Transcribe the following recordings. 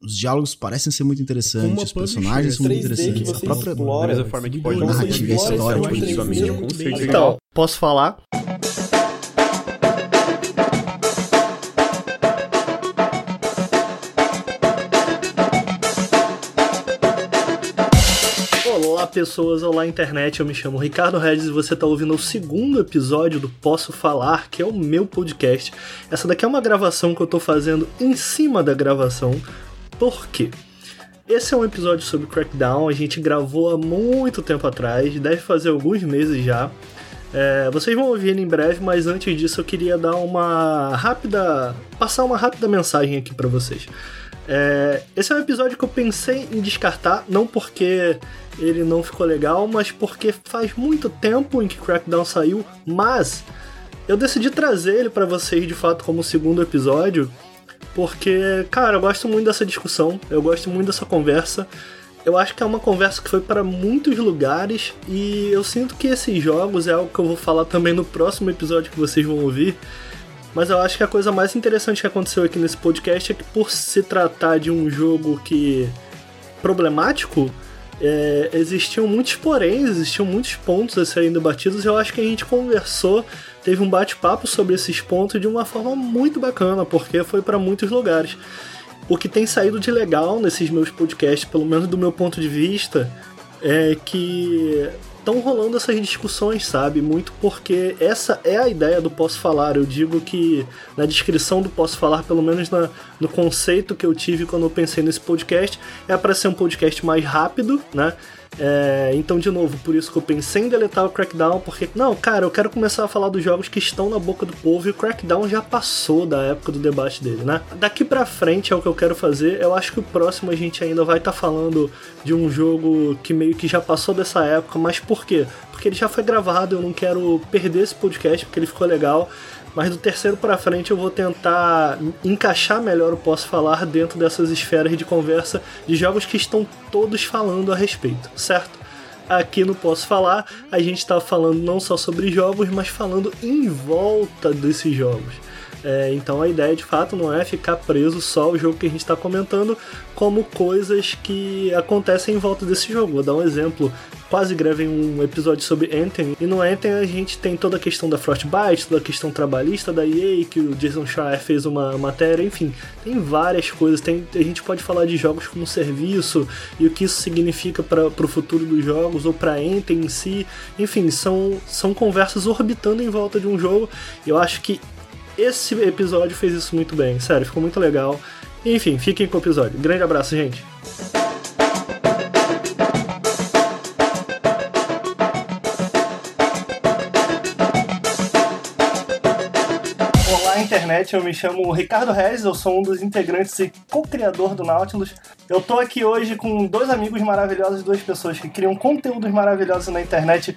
Os diálogos parecem ser muito interessantes, os personagens são muito interessantes. A própria explora, da forma que pode narrativa e história, tipo, sua mente, com certeza. Então, posso falar? Olá pessoas, olá internet, eu me chamo Ricardo Regis e você está ouvindo o segundo episódio do Posso Falar, que é o meu podcast. Essa daqui é uma gravação que eu estou fazendo em cima da gravação, por quê? Esse é um episódio sobre Crackdown, a gente gravou há muito tempo atrás, deve fazer alguns meses já. É, vocês vão ouvir ele em breve, mas antes disso eu queria dar uma rápida. passar uma rápida mensagem aqui para vocês. É, esse é um episódio que eu pensei em descartar, não porque ele não ficou legal, mas porque faz muito tempo em que Crackdown saiu, mas eu decidi trazer ele para vocês de fato como segundo episódio, porque, cara, eu gosto muito dessa discussão, eu gosto muito dessa conversa. Eu acho que é uma conversa que foi para muitos lugares e eu sinto que esses jogos é algo que eu vou falar também no próximo episódio que vocês vão ouvir. Mas eu acho que a coisa mais interessante que aconteceu aqui nesse podcast é que por se tratar de um jogo que problemático, é, existiam muitos poréns, existiam muitos pontos a serem debatidos. E eu acho que a gente conversou, teve um bate-papo sobre esses pontos de uma forma muito bacana, porque foi para muitos lugares. O que tem saído de legal nesses meus podcasts, pelo menos do meu ponto de vista, é que estão rolando essas discussões, sabe? Muito porque essa é a ideia do Posso Falar. Eu digo que na descrição do Posso Falar, pelo menos na, no conceito que eu tive quando eu pensei nesse podcast, é para ser um podcast mais rápido, né? É, então, de novo, por isso que eu pensei em deletar o Crackdown, porque, não, cara, eu quero começar a falar dos jogos que estão na boca do povo e o Crackdown já passou da época do debate dele, né? Daqui pra frente é o que eu quero fazer. Eu acho que o próximo a gente ainda vai estar tá falando de um jogo que meio que já passou dessa época, mas por quê? Porque ele já foi gravado, eu não quero perder esse podcast porque ele ficou legal mas do terceiro para frente eu vou tentar encaixar melhor o posso falar dentro dessas esferas de conversa de jogos que estão todos falando a respeito, certo? Aqui no Posso Falar, a gente está falando não só sobre jogos, mas falando em volta desses jogos. É, então a ideia de fato não é ficar preso só ao jogo que a gente está comentando, como coisas que acontecem em volta desse jogo. Vou dar um exemplo. Quase gravei um episódio sobre Anthem, e no Anthem a gente tem toda a questão da Frostbite, toda a questão trabalhista da EA, que o Jason Schreier fez uma matéria, enfim, tem várias coisas. Tem, a gente pode falar de jogos como serviço e o que isso significa para o futuro dos jogos ou para Anthem em si. Enfim, são, são conversas orbitando em volta de um jogo. Eu acho que esse episódio fez isso muito bem, sério, ficou muito legal. Enfim, fiquem com o episódio. Grande abraço, gente. Olá, internet. Eu me chamo Ricardo Reis, eu sou um dos integrantes e co-criador do Nautilus. Eu tô aqui hoje com dois amigos maravilhosos, duas pessoas que criam conteúdos maravilhosos na internet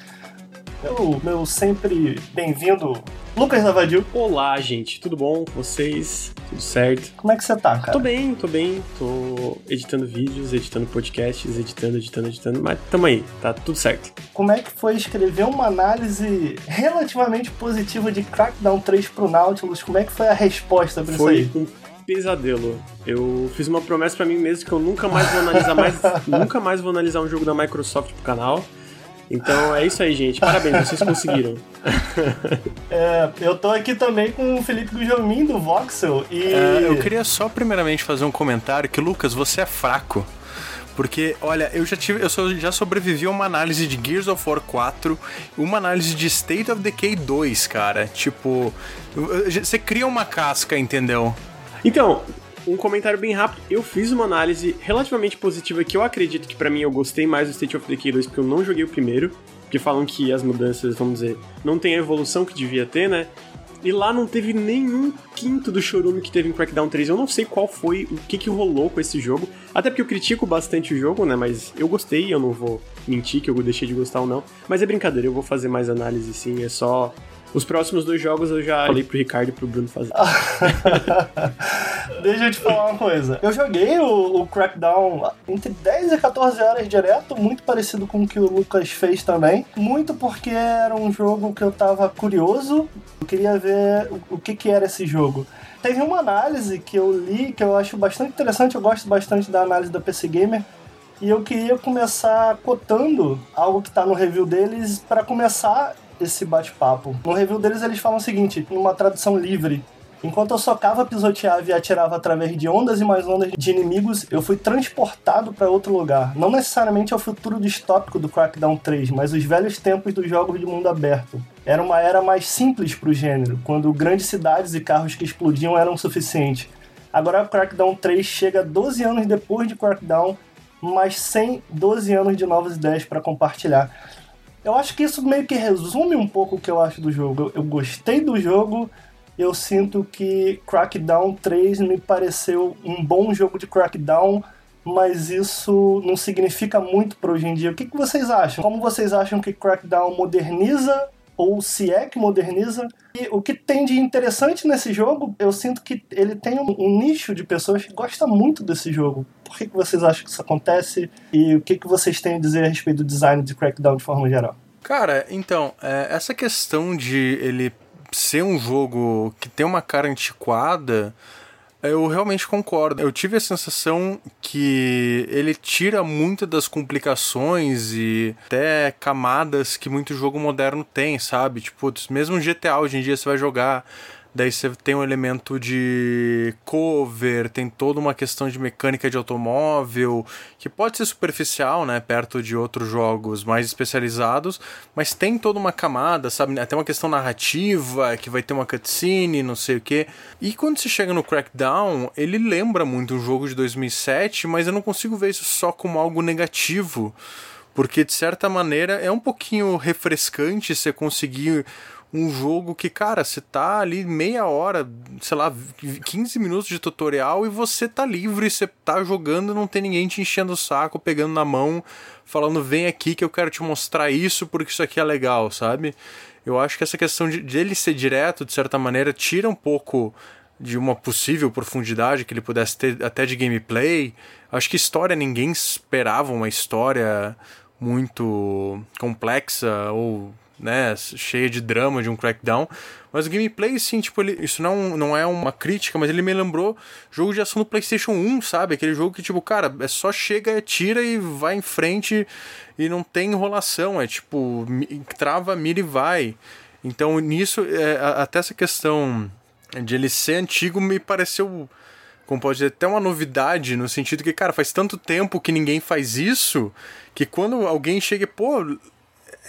meu, meu sempre bem-vindo, Lucas Navadil. Olá, gente, tudo bom? Vocês? Tudo certo? Como é que você tá, cara? Tô bem, tô bem. Tô editando vídeos, editando podcasts, editando, editando, editando, mas tamo aí, tá tudo certo. Como é que foi escrever uma análise relativamente positiva de Crackdown 3 pro Nautilus? Como é que foi a resposta pra foi isso aí? Um pesadelo. Eu fiz uma promessa para mim mesmo que eu nunca mais vou analisar mais, nunca mais vou analisar um jogo da Microsoft pro canal. Então é isso aí, gente. Parabéns, vocês conseguiram. é, eu tô aqui também com o Felipe Gujomin do Voxel e. É, eu queria só primeiramente fazer um comentário que, Lucas, você é fraco. Porque, olha, eu já tive, eu já sobrevivi a uma análise de Gears of War 4, uma análise de State of Decay 2, cara. Tipo, você cria uma casca, entendeu? Então, um comentário bem rápido. Eu fiz uma análise relativamente positiva que eu acredito que para mim eu gostei mais do State of Decay 2 porque eu não joguei o primeiro. Porque falam que as mudanças, vamos dizer, não tem a evolução que devia ter, né? E lá não teve nenhum quinto do chorume que teve em Crackdown 3. Eu não sei qual foi, o que que rolou com esse jogo. Até porque eu critico bastante o jogo, né? Mas eu gostei, eu não vou mentir que eu deixei de gostar ou não. Mas é brincadeira, eu vou fazer mais análise sim. É só Os próximos dois jogos eu já falei pro Ricardo e pro Bruno fazer. Deixa eu te falar uma coisa. Eu joguei o, o, Crackdown entre 10 e 14 horas direto, muito parecido com o que o Lucas fez também. Muito porque era um jogo que eu tava curioso, eu queria ver o, o que, que era esse jogo. Teve uma análise que eu li que eu acho bastante interessante, eu gosto bastante da análise da PC Gamer, e eu queria começar cotando algo que está no review deles para começar esse bate-papo. No review deles eles falam o seguinte, numa tradução livre. Enquanto eu socava, pisoteava e atirava através de ondas e mais ondas de inimigos, eu fui transportado para outro lugar. Não necessariamente ao futuro distópico do Crackdown 3, mas os velhos tempos dos jogos de mundo aberto. Era uma era mais simples para o gênero, quando grandes cidades e carros que explodiam eram suficientes. Agora, Crackdown 3 chega 12 anos depois de Crackdown, mas sem 12 anos de novas ideias para compartilhar. Eu acho que isso meio que resume um pouco o que eu acho do jogo. Eu, eu gostei do jogo, eu sinto que Crackdown 3 me pareceu um bom jogo de Crackdown, mas isso não significa muito para hoje em dia. O que, que vocês acham? Como vocês acham que Crackdown moderniza ou se é que moderniza. E o que tem de interessante nesse jogo, eu sinto que ele tem um, um nicho de pessoas que gosta muito desse jogo. Por que, que vocês acham que isso acontece? E o que, que vocês têm a dizer a respeito do design de Crackdown de forma geral? Cara, então, é, essa questão de ele ser um jogo que tem uma cara antiquada eu realmente concordo. Eu tive a sensação que ele tira muito das complicações e até camadas que muito jogo moderno tem, sabe? Tipo, mesmo GTA hoje em dia você vai jogar Daí você tem um elemento de cover, tem toda uma questão de mecânica de automóvel, que pode ser superficial, né, perto de outros jogos mais especializados, mas tem toda uma camada, sabe? Até uma questão narrativa, que vai ter uma cutscene, não sei o quê. E quando você chega no Crackdown, ele lembra muito um jogo de 2007, mas eu não consigo ver isso só como algo negativo, porque de certa maneira é um pouquinho refrescante você conseguir um jogo que, cara, você tá ali meia hora, sei lá, 15 minutos de tutorial e você tá livre, você tá jogando, não tem ninguém te enchendo o saco, pegando na mão, falando vem aqui que eu quero te mostrar isso porque isso aqui é legal, sabe? Eu acho que essa questão de, de ele ser direto, de certa maneira, tira um pouco de uma possível profundidade que ele pudesse ter até de gameplay. Acho que história ninguém esperava uma história muito complexa ou né, cheia de drama de um Crackdown. Mas o gameplay, sim, tipo, ele, isso não, não é uma crítica, mas ele me lembrou jogo de ação do PlayStation 1, sabe? Aquele jogo que, tipo, cara, é só chega, tira e vai em frente e não tem enrolação. É tipo, trava, mira e vai. Então, nisso, é, até essa questão de ele ser antigo me pareceu como pode dizer, até uma novidade, no sentido que, cara, faz tanto tempo que ninguém faz isso, que quando alguém chega, pô,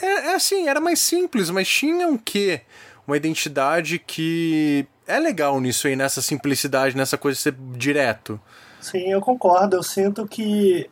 é, é assim, era mais simples, mas tinha um quê? Uma identidade que é legal nisso aí, nessa simplicidade, nessa coisa de ser direto. Sim, eu concordo. Eu sinto que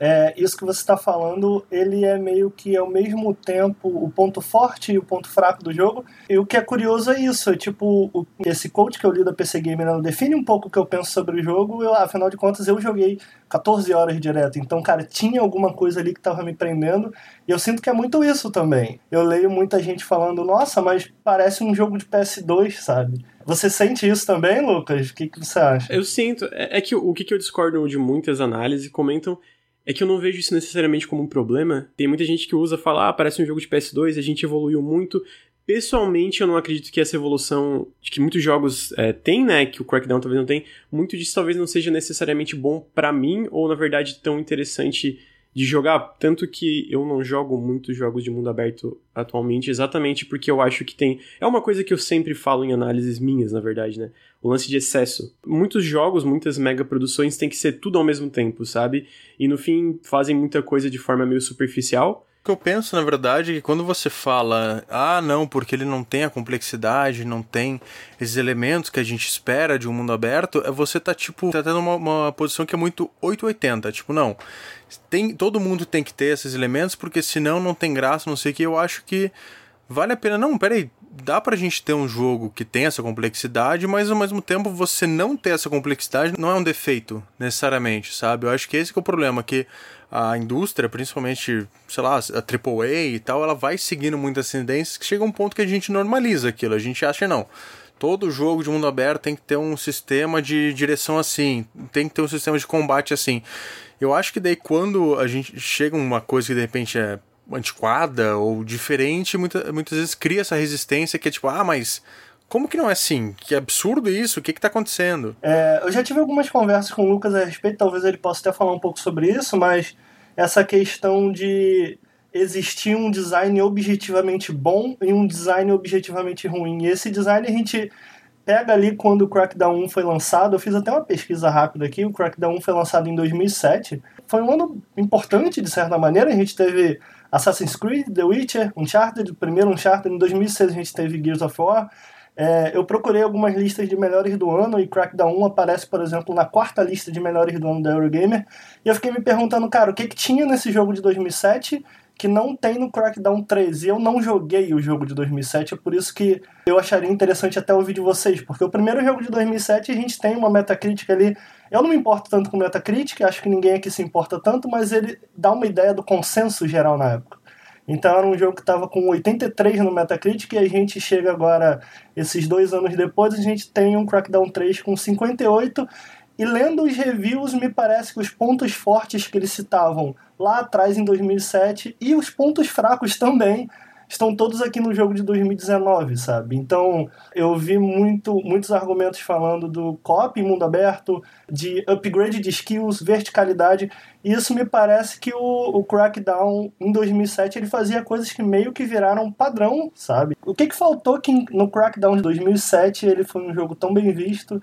é, isso que você está falando, ele é meio que ao mesmo tempo o ponto forte e o ponto fraco do jogo. E o que é curioso é isso, é tipo, o, esse coach que eu li da PC Gamer define um pouco o que eu penso sobre o jogo, eu, afinal de contas eu joguei 14 horas direto, então, cara, tinha alguma coisa ali que estava me prendendo, e eu sinto que é muito isso também. Eu leio muita gente falando, nossa, mas parece um jogo de PS2, sabe? Você sente isso também, Lucas? O que, que você acha? Eu sinto. É, é que o, o que, que eu discordo de muitas análises comentam é que eu não vejo isso necessariamente como um problema. Tem muita gente que usa falar, ah, parece um jogo de PS2, a gente evoluiu muito. Pessoalmente, eu não acredito que essa evolução, que muitos jogos é, têm, né, que o Crackdown talvez não tem, muito disso talvez não seja necessariamente bom para mim, ou na verdade tão interessante de jogar, tanto que eu não jogo muitos jogos de mundo aberto atualmente, exatamente porque eu acho que tem. É uma coisa que eu sempre falo em análises minhas, na verdade, né? O lance de excesso. Muitos jogos, muitas mega produções tem que ser tudo ao mesmo tempo, sabe? E no fim fazem muita coisa de forma meio superficial. Que eu penso, na verdade, é que quando você fala, ah, não, porque ele não tem a complexidade, não tem esses elementos que a gente espera de um mundo aberto, é você tá, tipo, tá tendo uma, uma posição que é muito 880. Tipo, não, tem, todo mundo tem que ter esses elementos, porque senão não tem graça, não sei o que. Eu acho que vale a pena. Não, peraí, dá pra gente ter um jogo que tem essa complexidade, mas ao mesmo tempo você não ter essa complexidade não é um defeito, necessariamente, sabe? Eu acho que esse que é o problema, que a indústria, principalmente, sei lá, a AAA e tal, ela vai seguindo muitas tendências que chega um ponto que a gente normaliza aquilo. A gente acha, não, todo jogo de mundo aberto tem que ter um sistema de direção assim, tem que ter um sistema de combate assim. Eu acho que daí quando a gente chega uma coisa que de repente é antiquada ou diferente, muita, muitas vezes cria essa resistência que é tipo, ah, mas como que não é assim? Que absurdo isso, o que que tá acontecendo? É, eu já tive algumas conversas com o Lucas a respeito, talvez ele possa até falar um pouco sobre isso, mas essa questão de existir um design objetivamente bom e um design objetivamente ruim. E esse design a gente pega ali quando o Crackdown 1 foi lançado, eu fiz até uma pesquisa rápida aqui, o Crackdown 1 foi lançado em 2007. Foi um ano importante, de certa maneira, a gente teve Assassin's Creed, The Witcher, Uncharted, primeiro Uncharted, em 2006 a gente teve Gears of War. É, eu procurei algumas listas de melhores do ano e Crackdown 1 aparece, por exemplo, na quarta lista de melhores do ano da Eurogamer. E eu fiquei me perguntando, cara, o que, que tinha nesse jogo de 2007 que não tem no Crackdown 3. E eu não joguei o jogo de 2007, é por isso que eu acharia interessante até ouvir de vocês, porque o primeiro jogo de 2007 a gente tem uma Metacritic ali. Eu não me importo tanto com Metacritic, acho que ninguém aqui se importa tanto, mas ele dá uma ideia do consenso geral na época. Então era um jogo que estava com 83 no Metacritic e a gente chega agora, esses dois anos depois, a gente tem um Crackdown 3 com 58 e lendo os reviews, me parece que os pontos fortes que eles citavam lá atrás em 2007 e os pontos fracos também estão todos aqui no jogo de 2019, sabe? Então, eu vi muito, muitos argumentos falando do copy em mundo aberto, de upgrade de skills, verticalidade, e isso me parece que o, o Crackdown em 2007 ele fazia coisas que meio que viraram padrão, sabe? O que que faltou que no Crackdown de 2007 ele foi um jogo tão bem visto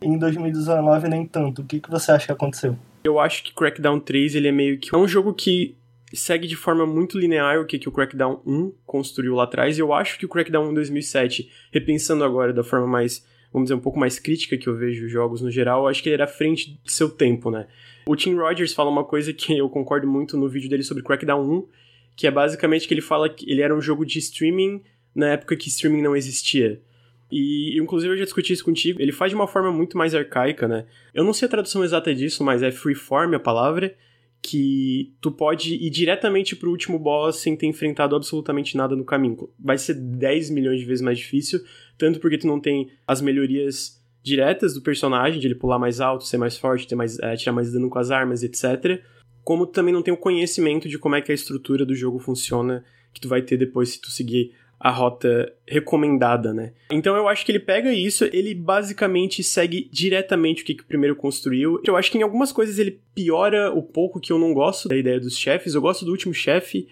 em 2019 nem tanto. O que, que você acha que aconteceu? Eu acho que Crackdown 3 ele é meio que é um jogo que segue de forma muito linear o que, que o Crackdown 1 construiu lá atrás. E eu acho que o Crackdown 1 2007, repensando agora da forma mais, vamos dizer, um pouco mais crítica que eu vejo os jogos no geral, acho que ele era à frente de seu tempo, né? O Tim Rogers fala uma coisa que eu concordo muito no vídeo dele sobre Crackdown 1, que é basicamente que ele fala que ele era um jogo de streaming na época que streaming não existia. E, inclusive, eu já discuti isso contigo. Ele faz de uma forma muito mais arcaica, né? Eu não sei a tradução exata disso, mas é freeform a palavra. Que tu pode ir diretamente pro último boss sem ter enfrentado absolutamente nada no caminho. Vai ser 10 milhões de vezes mais difícil, tanto porque tu não tem as melhorias diretas do personagem, de ele pular mais alto, ser mais forte, ter mais, é, tirar mais dano com as armas, etc. Como tu também não tem o conhecimento de como é que a estrutura do jogo funciona, que tu vai ter depois se tu seguir a rota recomendada, né? Então eu acho que ele pega isso, ele basicamente segue diretamente o que, que o primeiro construiu. Eu acho que em algumas coisas ele piora o pouco que eu não gosto da ideia dos chefes. Eu gosto do último chefe,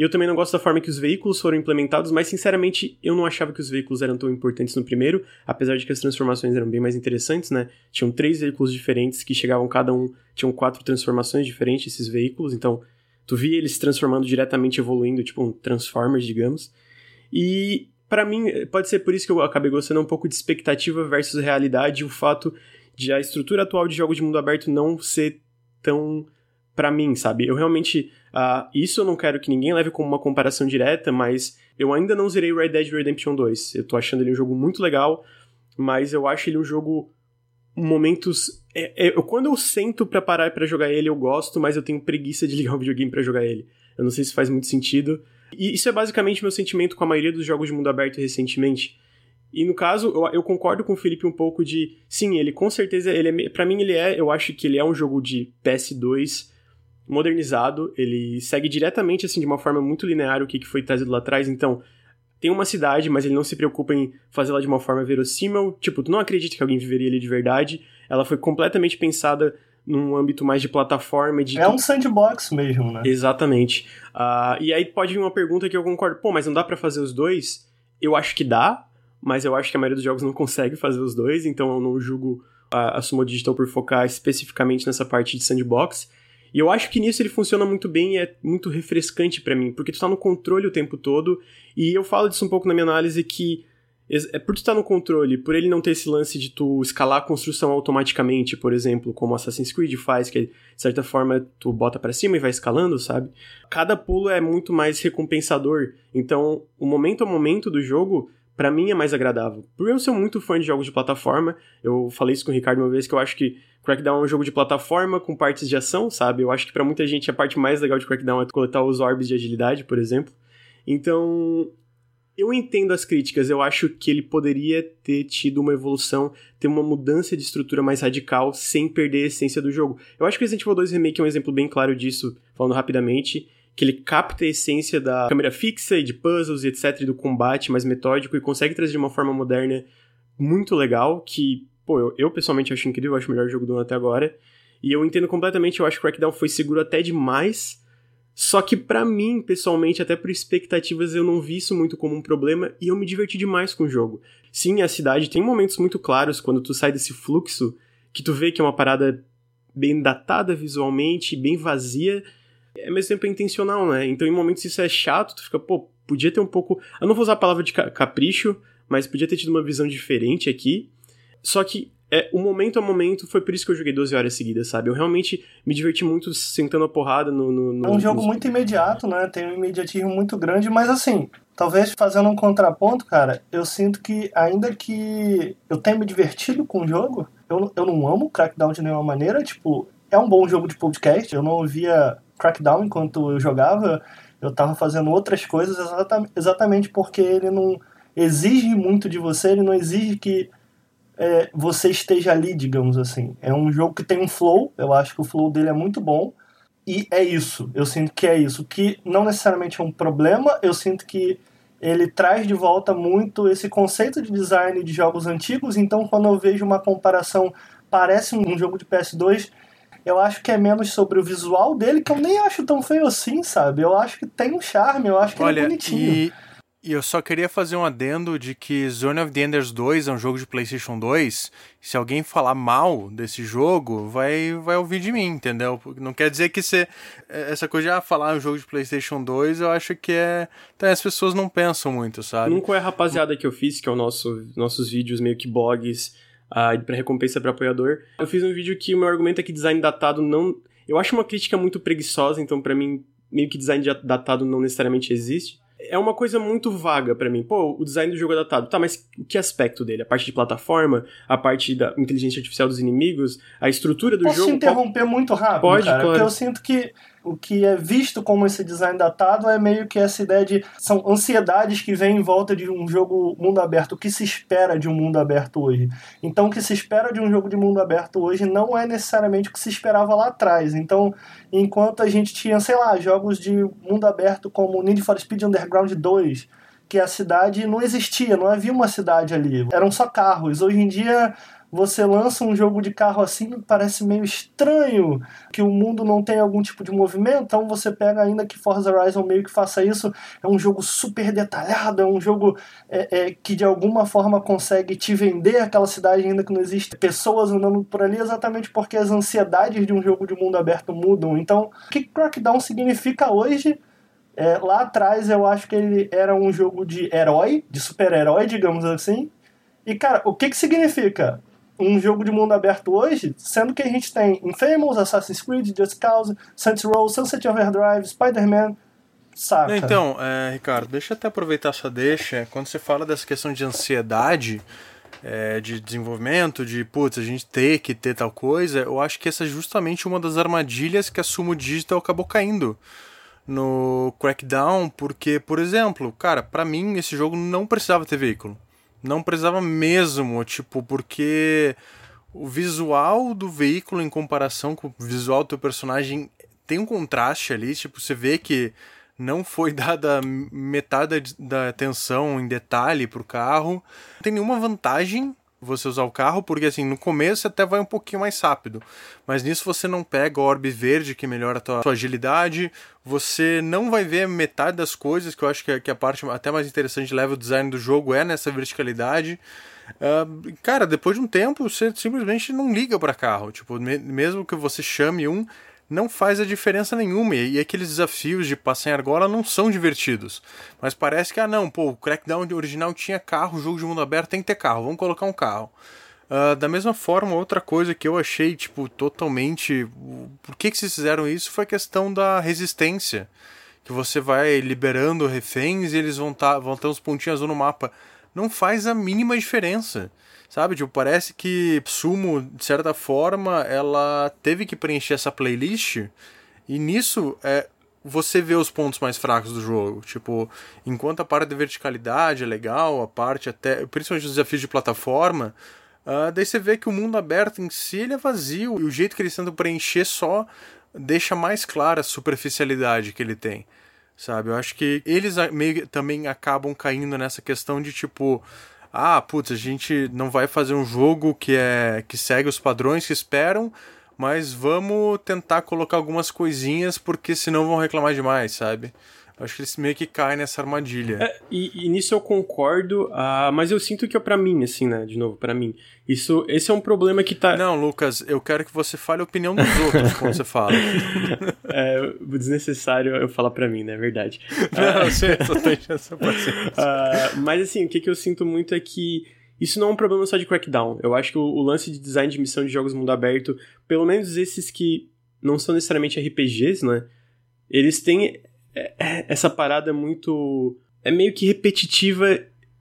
e eu também não gosto da forma que os veículos foram implementados, mas sinceramente eu não achava que os veículos eram tão importantes no primeiro, apesar de que as transformações eram bem mais interessantes, né? Tinham três veículos diferentes que chegavam cada um, tinham quatro transformações diferentes esses veículos, então tu via eles se transformando diretamente, evoluindo, tipo um Transformers, digamos. E para mim, pode ser por isso que eu acabei gostando um pouco de expectativa versus realidade, o fato de a estrutura atual de jogos de mundo aberto não ser tão para mim, sabe? Eu realmente. Uh, isso eu não quero que ninguém leve como uma comparação direta, mas eu ainda não zerei Red Dead Redemption 2. Eu tô achando ele um jogo muito legal, mas eu acho ele um jogo. Momentos. É, é, quando eu sento pra parar para jogar ele, eu gosto, mas eu tenho preguiça de ligar o videogame para jogar ele. Eu não sei se faz muito sentido. E isso é basicamente meu sentimento com a maioria dos jogos de mundo aberto recentemente. E no caso, eu, eu, concordo com o Felipe um pouco de. Sim, ele com certeza. ele é, para mim, ele é. Eu acho que ele é um jogo de PS2 modernizado. Ele segue diretamente, assim, de uma forma muito linear o que, que foi trazido lá atrás. Então, tem uma cidade, mas ele não se preocupa em fazê-la de uma forma verossímil. Tipo, tu não acredita que alguém viveria ali de verdade. Ela foi completamente pensada num âmbito mais de plataforma. De é um sandbox mesmo, né? Exatamente. Uh, e aí pode vir uma pergunta que eu concordo, pô, mas não dá para fazer os dois? Eu acho que dá, mas eu acho que a maioria dos jogos não consegue fazer os dois, então eu não julgo a, a Sumo Digital por focar especificamente nessa parte de sandbox. E eu acho que nisso ele funciona muito bem e é muito refrescante para mim, porque tu tá no controle o tempo todo, e eu falo disso um pouco na minha análise que é por tu estar no controle, por ele não ter esse lance de tu escalar a construção automaticamente, por exemplo, como Assassin's Creed faz, que de certa forma tu bota para cima e vai escalando, sabe? Cada pulo é muito mais recompensador. Então, o momento a momento do jogo, para mim é mais agradável. Por eu ser muito fã de jogos de plataforma, eu falei isso com o Ricardo uma vez que eu acho que Crackdown é um jogo de plataforma com partes de ação, sabe? Eu acho que para muita gente a parte mais legal de Crackdown é coletar os orbes de agilidade, por exemplo. Então, eu entendo as críticas, eu acho que ele poderia ter tido uma evolução, ter uma mudança de estrutura mais radical sem perder a essência do jogo. Eu acho que Resident Evil 2 Remake é um exemplo bem claro disso, falando rapidamente, que ele capta a essência da câmera fixa e de puzzles e etc, e do combate mais metódico e consegue trazer de uma forma moderna muito legal, que, pô, eu, eu pessoalmente acho incrível, acho o melhor jogo do ano até agora. E eu entendo completamente, eu acho que Crackdown foi seguro até demais só que para mim, pessoalmente, até por expectativas, eu não vi isso muito como um problema e eu me diverti demais com o jogo. Sim, a cidade tem momentos muito claros quando tu sai desse fluxo que tu vê que é uma parada bem datada visualmente, bem vazia, é ao mesmo tempo é intencional, né? Então em momentos isso é chato, tu fica, pô, podia ter um pouco, eu não vou usar a palavra de capricho, mas podia ter tido uma visão diferente aqui. Só que é, o momento a momento foi por isso que eu joguei 12 horas seguidas, sabe? Eu realmente me diverti muito sentando a porrada no. no, no é um jogo muito imediato, né? Tem um imediatismo muito grande, mas assim, talvez fazendo um contraponto, cara, eu sinto que ainda que eu tenha me divertido com o jogo, eu, eu não amo Crackdown de nenhuma maneira. Tipo, é um bom jogo de podcast. Eu não ouvia Crackdown enquanto eu jogava, eu tava fazendo outras coisas exatamente porque ele não exige muito de você, ele não exige que é, você esteja ali, digamos assim. É um jogo que tem um flow, eu acho que o flow dele é muito bom. E é isso, eu sinto que é isso. Que não necessariamente é um problema, eu sinto que ele traz de volta muito esse conceito de design de jogos antigos. Então, quando eu vejo uma comparação, parece um jogo de PS2, eu acho que é menos sobre o visual dele, que eu nem acho tão feio assim, sabe? Eu acho que tem um charme, eu acho que Olha, ele é bonitinho. E e eu só queria fazer um adendo de que Zone of the Enders 2 é um jogo de PlayStation 2. Se alguém falar mal desse jogo, vai, vai ouvir de mim, entendeu? Não quer dizer que você, é, essa coisa de ah, falar um jogo de PlayStation 2, eu acho que é. Então, as pessoas não pensam muito, sabe? Nunca é a rapaziada que eu fiz, que é o nosso nossos vídeos meio que blogs uh, para recompensa para apoiador. Eu fiz um vídeo que o meu argumento é que design datado não. Eu acho uma crítica muito preguiçosa, então para mim, meio que design datado não necessariamente existe é uma coisa muito vaga para mim. Pô, o design do jogo é datado. Tá, mas que aspecto dele? A parte de plataforma, a parte da inteligência artificial dos inimigos, a estrutura do Posso jogo. Posso interromper muito rápido, Pode, cara? claro. Porque eu sinto que o que é visto como esse design datado é meio que essa ideia de. São ansiedades que vêm em volta de um jogo mundo aberto. O que se espera de um mundo aberto hoje? Então, o que se espera de um jogo de mundo aberto hoje não é necessariamente o que se esperava lá atrás. Então, enquanto a gente tinha, sei lá, jogos de mundo aberto como Need for Speed Underground 2, que a cidade não existia, não havia uma cidade ali, eram só carros. Hoje em dia você lança um jogo de carro assim, parece meio estranho que o mundo não tem algum tipo de movimento, então você pega ainda que Forza Horizon meio que faça isso, é um jogo super detalhado, é um jogo é, é, que de alguma forma consegue te vender aquela cidade ainda que não existe pessoas andando por ali, exatamente porque as ansiedades de um jogo de mundo aberto mudam. Então, o que Crackdown significa hoje? É, lá atrás eu acho que ele era um jogo de herói, de super-herói, digamos assim. E cara, o que que significa? Um jogo de mundo aberto hoje, sendo que a gente tem Infamous, Assassin's Creed, Just Cause, Saints Row, Sunset Overdrive, Spider-Man, saca? Então, é, Ricardo, deixa eu até aproveitar sua deixa. Quando você fala dessa questão de ansiedade, é, de desenvolvimento, de putz, a gente ter que ter tal coisa, eu acho que essa é justamente uma das armadilhas que a Sumo Digital acabou caindo no Crackdown, porque, por exemplo, cara, para mim esse jogo não precisava ter veículo. Não precisava mesmo, tipo, porque o visual do veículo em comparação com o visual do teu personagem tem um contraste ali, tipo, você vê que não foi dada metade da atenção em detalhe pro carro. Não tem nenhuma vantagem você usar o carro, porque assim, no começo até vai um pouquinho mais rápido, mas nisso você não pega o orbe verde que melhora a tua, tua agilidade, você não vai ver metade das coisas, que eu acho que, que a parte até mais interessante level design do jogo é nessa verticalidade. Uh, cara, depois de um tempo você simplesmente não liga para carro, tipo, me, mesmo que você chame um, não faz a diferença nenhuma. E aqueles desafios de passar em argola não são divertidos. Mas parece que, ah, não, pô, o Crackdown original tinha carro, o jogo de mundo aberto tem que ter carro, vamos colocar um carro. Uh, da mesma forma, outra coisa que eu achei, tipo, totalmente. Por que, que vocês fizeram isso foi a questão da resistência. Que você vai liberando reféns e eles vão, tá, vão ter uns pontinhos azul no mapa. Não faz a mínima diferença. Sabe? Tipo, parece que Sumo, de certa forma, ela teve que preencher essa playlist. E nisso, é, você vê os pontos mais fracos do jogo. Tipo, enquanto a parte da verticalidade é legal, a parte até. Principalmente os desafios de plataforma Uh, daí você vê que o mundo aberto em si ele é vazio e o jeito que eles tentam preencher só deixa mais clara a superficialidade que ele tem, sabe? Eu acho que eles meio também acabam caindo nessa questão de tipo, ah, putz, a gente não vai fazer um jogo que é que segue os padrões que esperam, mas vamos tentar colocar algumas coisinhas porque senão vão reclamar demais, sabe? Acho que eles meio que caem nessa armadilha. É, e, e, nisso eu concordo, uh, mas eu sinto que é para mim, assim, né? De novo, para mim. Isso, esse é um problema que tá. Não, Lucas, eu quero que você fale a opinião dos outros quando você fala. é desnecessário eu falar para mim, né? É verdade. Não, uh, você só tem essa paciência. Uh, mas assim, o que, que eu sinto muito é que. Isso não é um problema só de Crackdown. Eu acho que o, o lance de design de missão de jogos mundo aberto, pelo menos esses que não são necessariamente RPGs, né? Eles têm é, é, essa parada é muito. É meio que repetitiva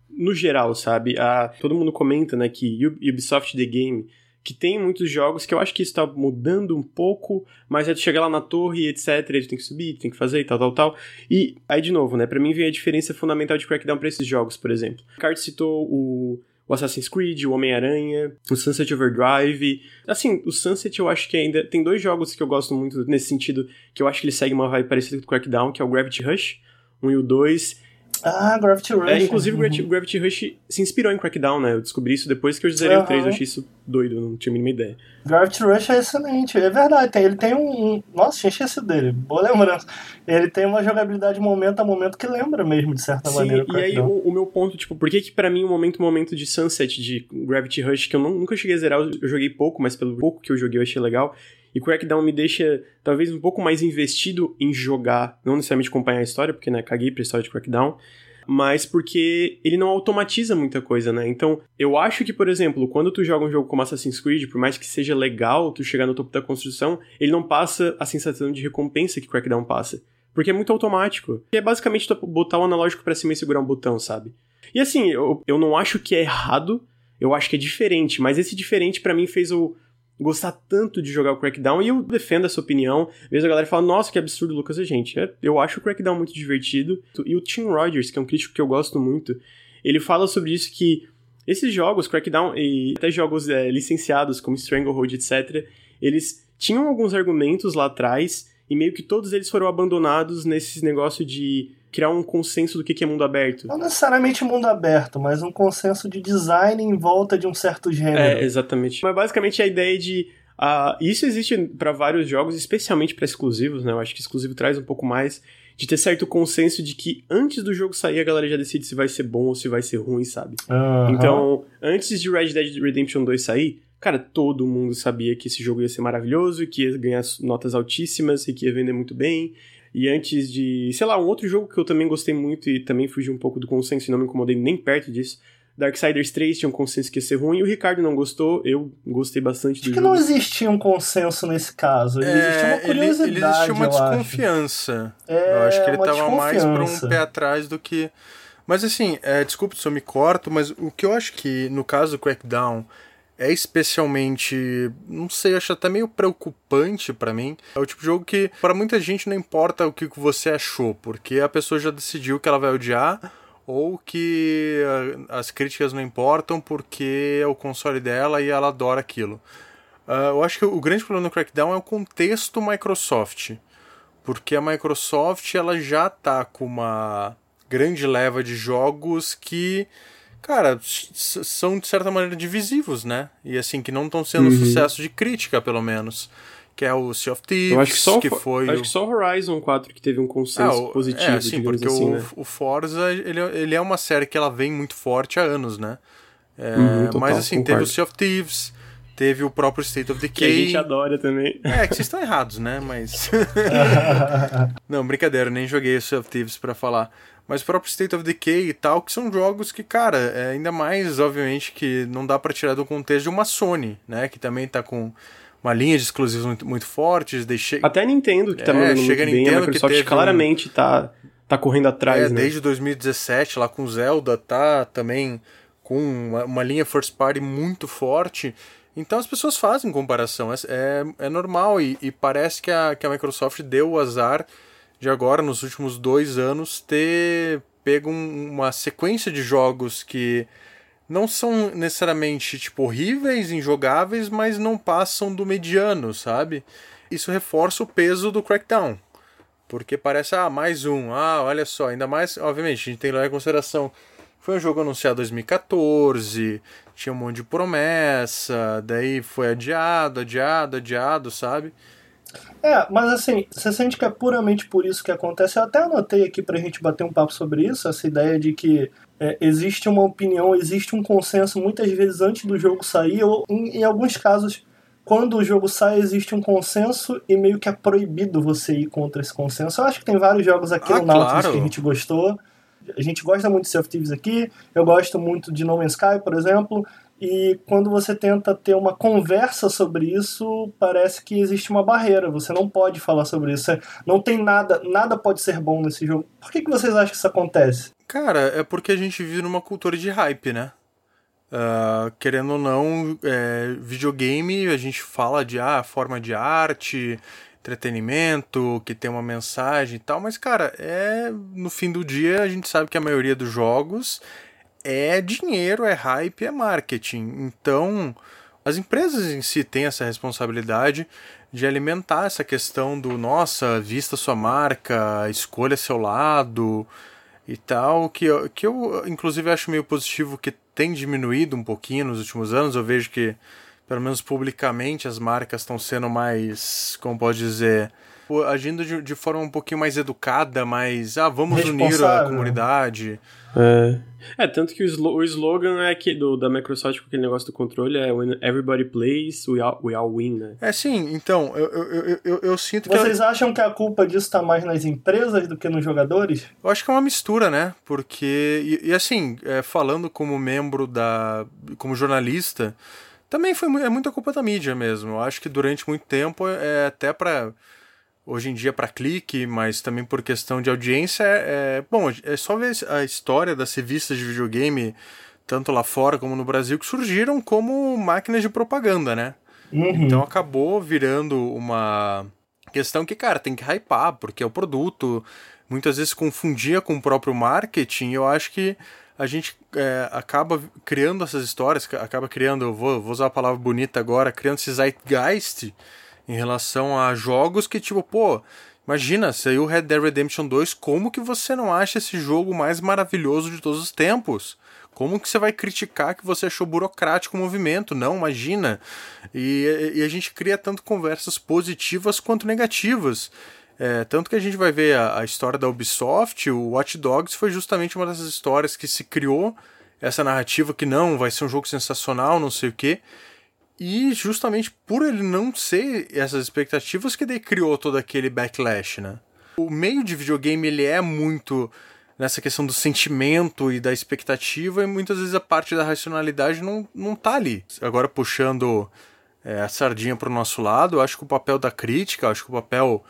no geral, sabe? A, todo mundo comenta, né, que Ubisoft The Game, que tem muitos jogos que eu acho que está mudando um pouco, mas é de chegar lá na torre, etc, ele tem que subir, tem que fazer e tal, tal, tal. E aí, de novo, né, pra mim vem a diferença fundamental de Crackdown pra esses jogos, por exemplo. O Card citou o o Assassin's Creed, o Homem-Aranha, o Sunset Overdrive. Assim, o Sunset eu acho que ainda. Tem dois jogos que eu gosto muito nesse sentido, que eu acho que ele segue uma vibe parecida com o Crackdown, que é o Gravity Rush, 1 e o 2. Ah, Gravity Rush. É, inclusive uhum. Gravity Rush se inspirou em Crackdown, né? Eu descobri isso depois que eu zerei uhum. o 3, eu achei isso doido, não tinha a mínima ideia. Gravity Rush é excelente, é verdade. Tem, ele tem um. Nossa, tinha esquecido dele. Boa lembrança. Ele tem uma jogabilidade momento a momento que lembra mesmo, de certa Sim, maneira. E aí, o, o, meu ponto, tipo, por que que pra mim o momento momento de Sunset, de Gravity Rush, que eu não, nunca cheguei a zerar, eu joguei pouco, mas pelo pouco que eu joguei eu achei legal. E Crackdown me deixa, talvez, um pouco mais investido em jogar, não necessariamente acompanhar a história, porque, né, caguei pra história de Crackdown mas porque ele não automatiza muita coisa, né? Então, eu acho que, por exemplo, quando tu joga um jogo como Assassin's Creed, por mais que seja legal tu chegar no topo da construção, ele não passa a sensação de recompensa que Crackdown passa. Porque é muito automático. É basicamente tu botar o analógico para cima e segurar um botão, sabe? E assim, eu, eu não acho que é errado, eu acho que é diferente, mas esse diferente para mim fez o, gostar tanto de jogar o Crackdown, e eu defendo essa opinião. Vejo a galera fala, nossa, que absurdo, Lucas, a gente. Eu acho o Crackdown muito divertido. E o Tim Rogers, que é um crítico que eu gosto muito, ele fala sobre isso que esses jogos, Crackdown, e até jogos é, licenciados como Stranglehold, etc., eles tinham alguns argumentos lá atrás, e meio que todos eles foram abandonados nesse negócio de criar um consenso do que é mundo aberto. Não necessariamente mundo aberto, mas um consenso de design em volta de um certo gênero. É, exatamente. Mas basicamente a ideia de. Uh, isso existe para vários jogos, especialmente para exclusivos, né? Eu acho que exclusivo traz um pouco mais de ter certo consenso de que antes do jogo sair a galera já decide se vai ser bom ou se vai ser ruim, sabe? Uhum. Então, antes de Red Dead Redemption 2 sair, cara, todo mundo sabia que esse jogo ia ser maravilhoso, que ia ganhar notas altíssimas e que ia vender muito bem. E antes de, sei lá, um outro jogo que eu também gostei muito e também fugi um pouco do consenso e não me incomodei nem perto disso. Darksiders 3 tinha um consenso que ia ser ruim e o Ricardo não gostou, eu gostei bastante do acho jogo. que não existia um consenso nesse caso, é, existia uma curiosidade, ele, ele existia uma desconfiança. É, eu acho que ele tava mais por um pé atrás do que... Mas assim, é, desculpa se eu me corto, mas o que eu acho que no caso do Crackdown é especialmente, não sei, acho até meio preocupante para mim. É o tipo de jogo que para muita gente não importa o que você achou, porque a pessoa já decidiu que ela vai odiar ou que as críticas não importam porque é o console dela e ela adora aquilo. Uh, eu acho que o grande problema do Crackdown é o contexto Microsoft, porque a Microsoft ela já tá com uma grande leva de jogos que cara, são de certa maneira divisivos, né? E assim, que não estão sendo uhum. sucesso de crítica, pelo menos. Que é o Sea of Thieves, Eu acho que, só que foi. Acho o... que só o Horizon 4 que teve um consenso ah, positivo. É, sim, porque assim, o, né? o Forza, ele, ele é uma série que ela vem muito forte há anos, né? É, uhum, total, mas assim, concordo. teve o Sea of Thieves, Teve o próprio State of Decay. Que a gente adora também. É, que vocês estão errados, né? Mas. não, brincadeira, nem joguei o Sea of Thieves pra falar. Mas o próprio State of Decay e tal, que são jogos que, cara, é ainda mais, obviamente, que não dá para tirar do contexto de uma Sony, né? Que também tá com uma linha de exclusivos muito, muito fortes. Deixe... Até a Nintendo, que tá é, mandando muito bem, Nintendo, a Microsoft claramente um... tá, tá correndo atrás, é, né? desde 2017, lá com Zelda, tá também com uma, uma linha first party muito forte. Então as pessoas fazem comparação, é, é, é normal e, e, parece que a, que a Microsoft deu o azar de agora, nos últimos dois anos, ter pego um, uma sequência de jogos que não são necessariamente tipo horríveis, injogáveis, mas não passam do mediano, sabe? Isso reforça o peso do Crackdown. Porque parece, ah, mais um, ah, olha só, ainda mais, obviamente, a gente tem que levar em consideração foi um jogo anunciado em 2014, tinha um monte de promessa, daí foi adiado, adiado, adiado, sabe? É, mas assim, você sente que é puramente por isso que acontece? Eu até anotei aqui pra gente bater um papo sobre isso, essa ideia de que é, existe uma opinião, existe um consenso muitas vezes antes do jogo sair, ou em, em alguns casos, quando o jogo sai, existe um consenso e meio que é proibido você ir contra esse consenso. Eu acho que tem vários jogos aqui ah, no Nautilus claro. que a gente gostou a gente gosta muito de Sea of Thieves aqui, eu gosto muito de No Man's Sky, por exemplo, e quando você tenta ter uma conversa sobre isso, parece que existe uma barreira. Você não pode falar sobre isso. Não tem nada, nada pode ser bom nesse jogo. Por que, que vocês acham que isso acontece? Cara, é porque a gente vive numa cultura de hype, né? Uh, querendo ou não, é, videogame, a gente fala de ah, forma de arte, entretenimento, que tem uma mensagem e tal, mas cara, é no fim do dia a gente sabe que a maioria dos jogos é dinheiro, é hype, é marketing. Então, as empresas em si têm essa responsabilidade de alimentar essa questão do nossa, vista sua marca, escolha seu lado e tal, que eu, que eu inclusive acho meio positivo que tem diminuído um pouquinho nos últimos anos. Eu vejo que pelo menos publicamente, as marcas estão sendo mais, como pode dizer, agindo de, de, forma um pouquinho mais educada, mais, ah, vamos unir a comunidade. É, é tanto que o, o slogan é que, do, da Microsoft com aquele negócio do controle é When everybody plays, we all, we all win, né? É, sim, então, eu, eu, eu, eu sinto Vocês que... Vocês acham que a culpa disso está mais nas empresas do que nos jogadores? Eu acho que é uma mistura, né? Porque, e, e assim, é, falando como membro da... como jornalista também foi é muita culpa da mídia mesmo. Eu acho que durante muito tempo é até para hoje em dia para clique, mas também por questão de audiência é, é, bom, é só ver a história das revistas de videogame tanto lá fora como no Brasil que surgiram como máquinas de propaganda, né? Uhum. Então acabou virando uma questão que, cara, tem que hypar, porque é o produto, muitas vezes confundia com o próprio marketing. Eu acho que a gente é, acaba criando essas histórias, acaba criando, vou, vou usar a palavra bonita agora, criando esse zeitgeist em relação a jogos que, tipo, pô, imagina, saiu Red Dead Redemption 2, como que você não acha esse jogo mais maravilhoso de todos os tempos? Como que você vai criticar que você achou burocrático o movimento? Não, imagina. E, e a gente cria tanto conversas positivas quanto negativas. É, tanto que a gente vai ver a, a, história da Ubisoft, o Watch Dogs foi justamente uma dessas histórias que se criou essa narrativa que não, vai ser um jogo sensacional, não sei o quê. E justamente por ele não ser essas expectativas que daí criou todo aquele backlash, né? O meio de videogame ele é muito nessa questão do sentimento e da expectativa e muitas vezes a parte da racionalidade não, não tá ali. Agora puxando é, a sardinha para o nosso lado, acho que o papel da crítica, acho que o papel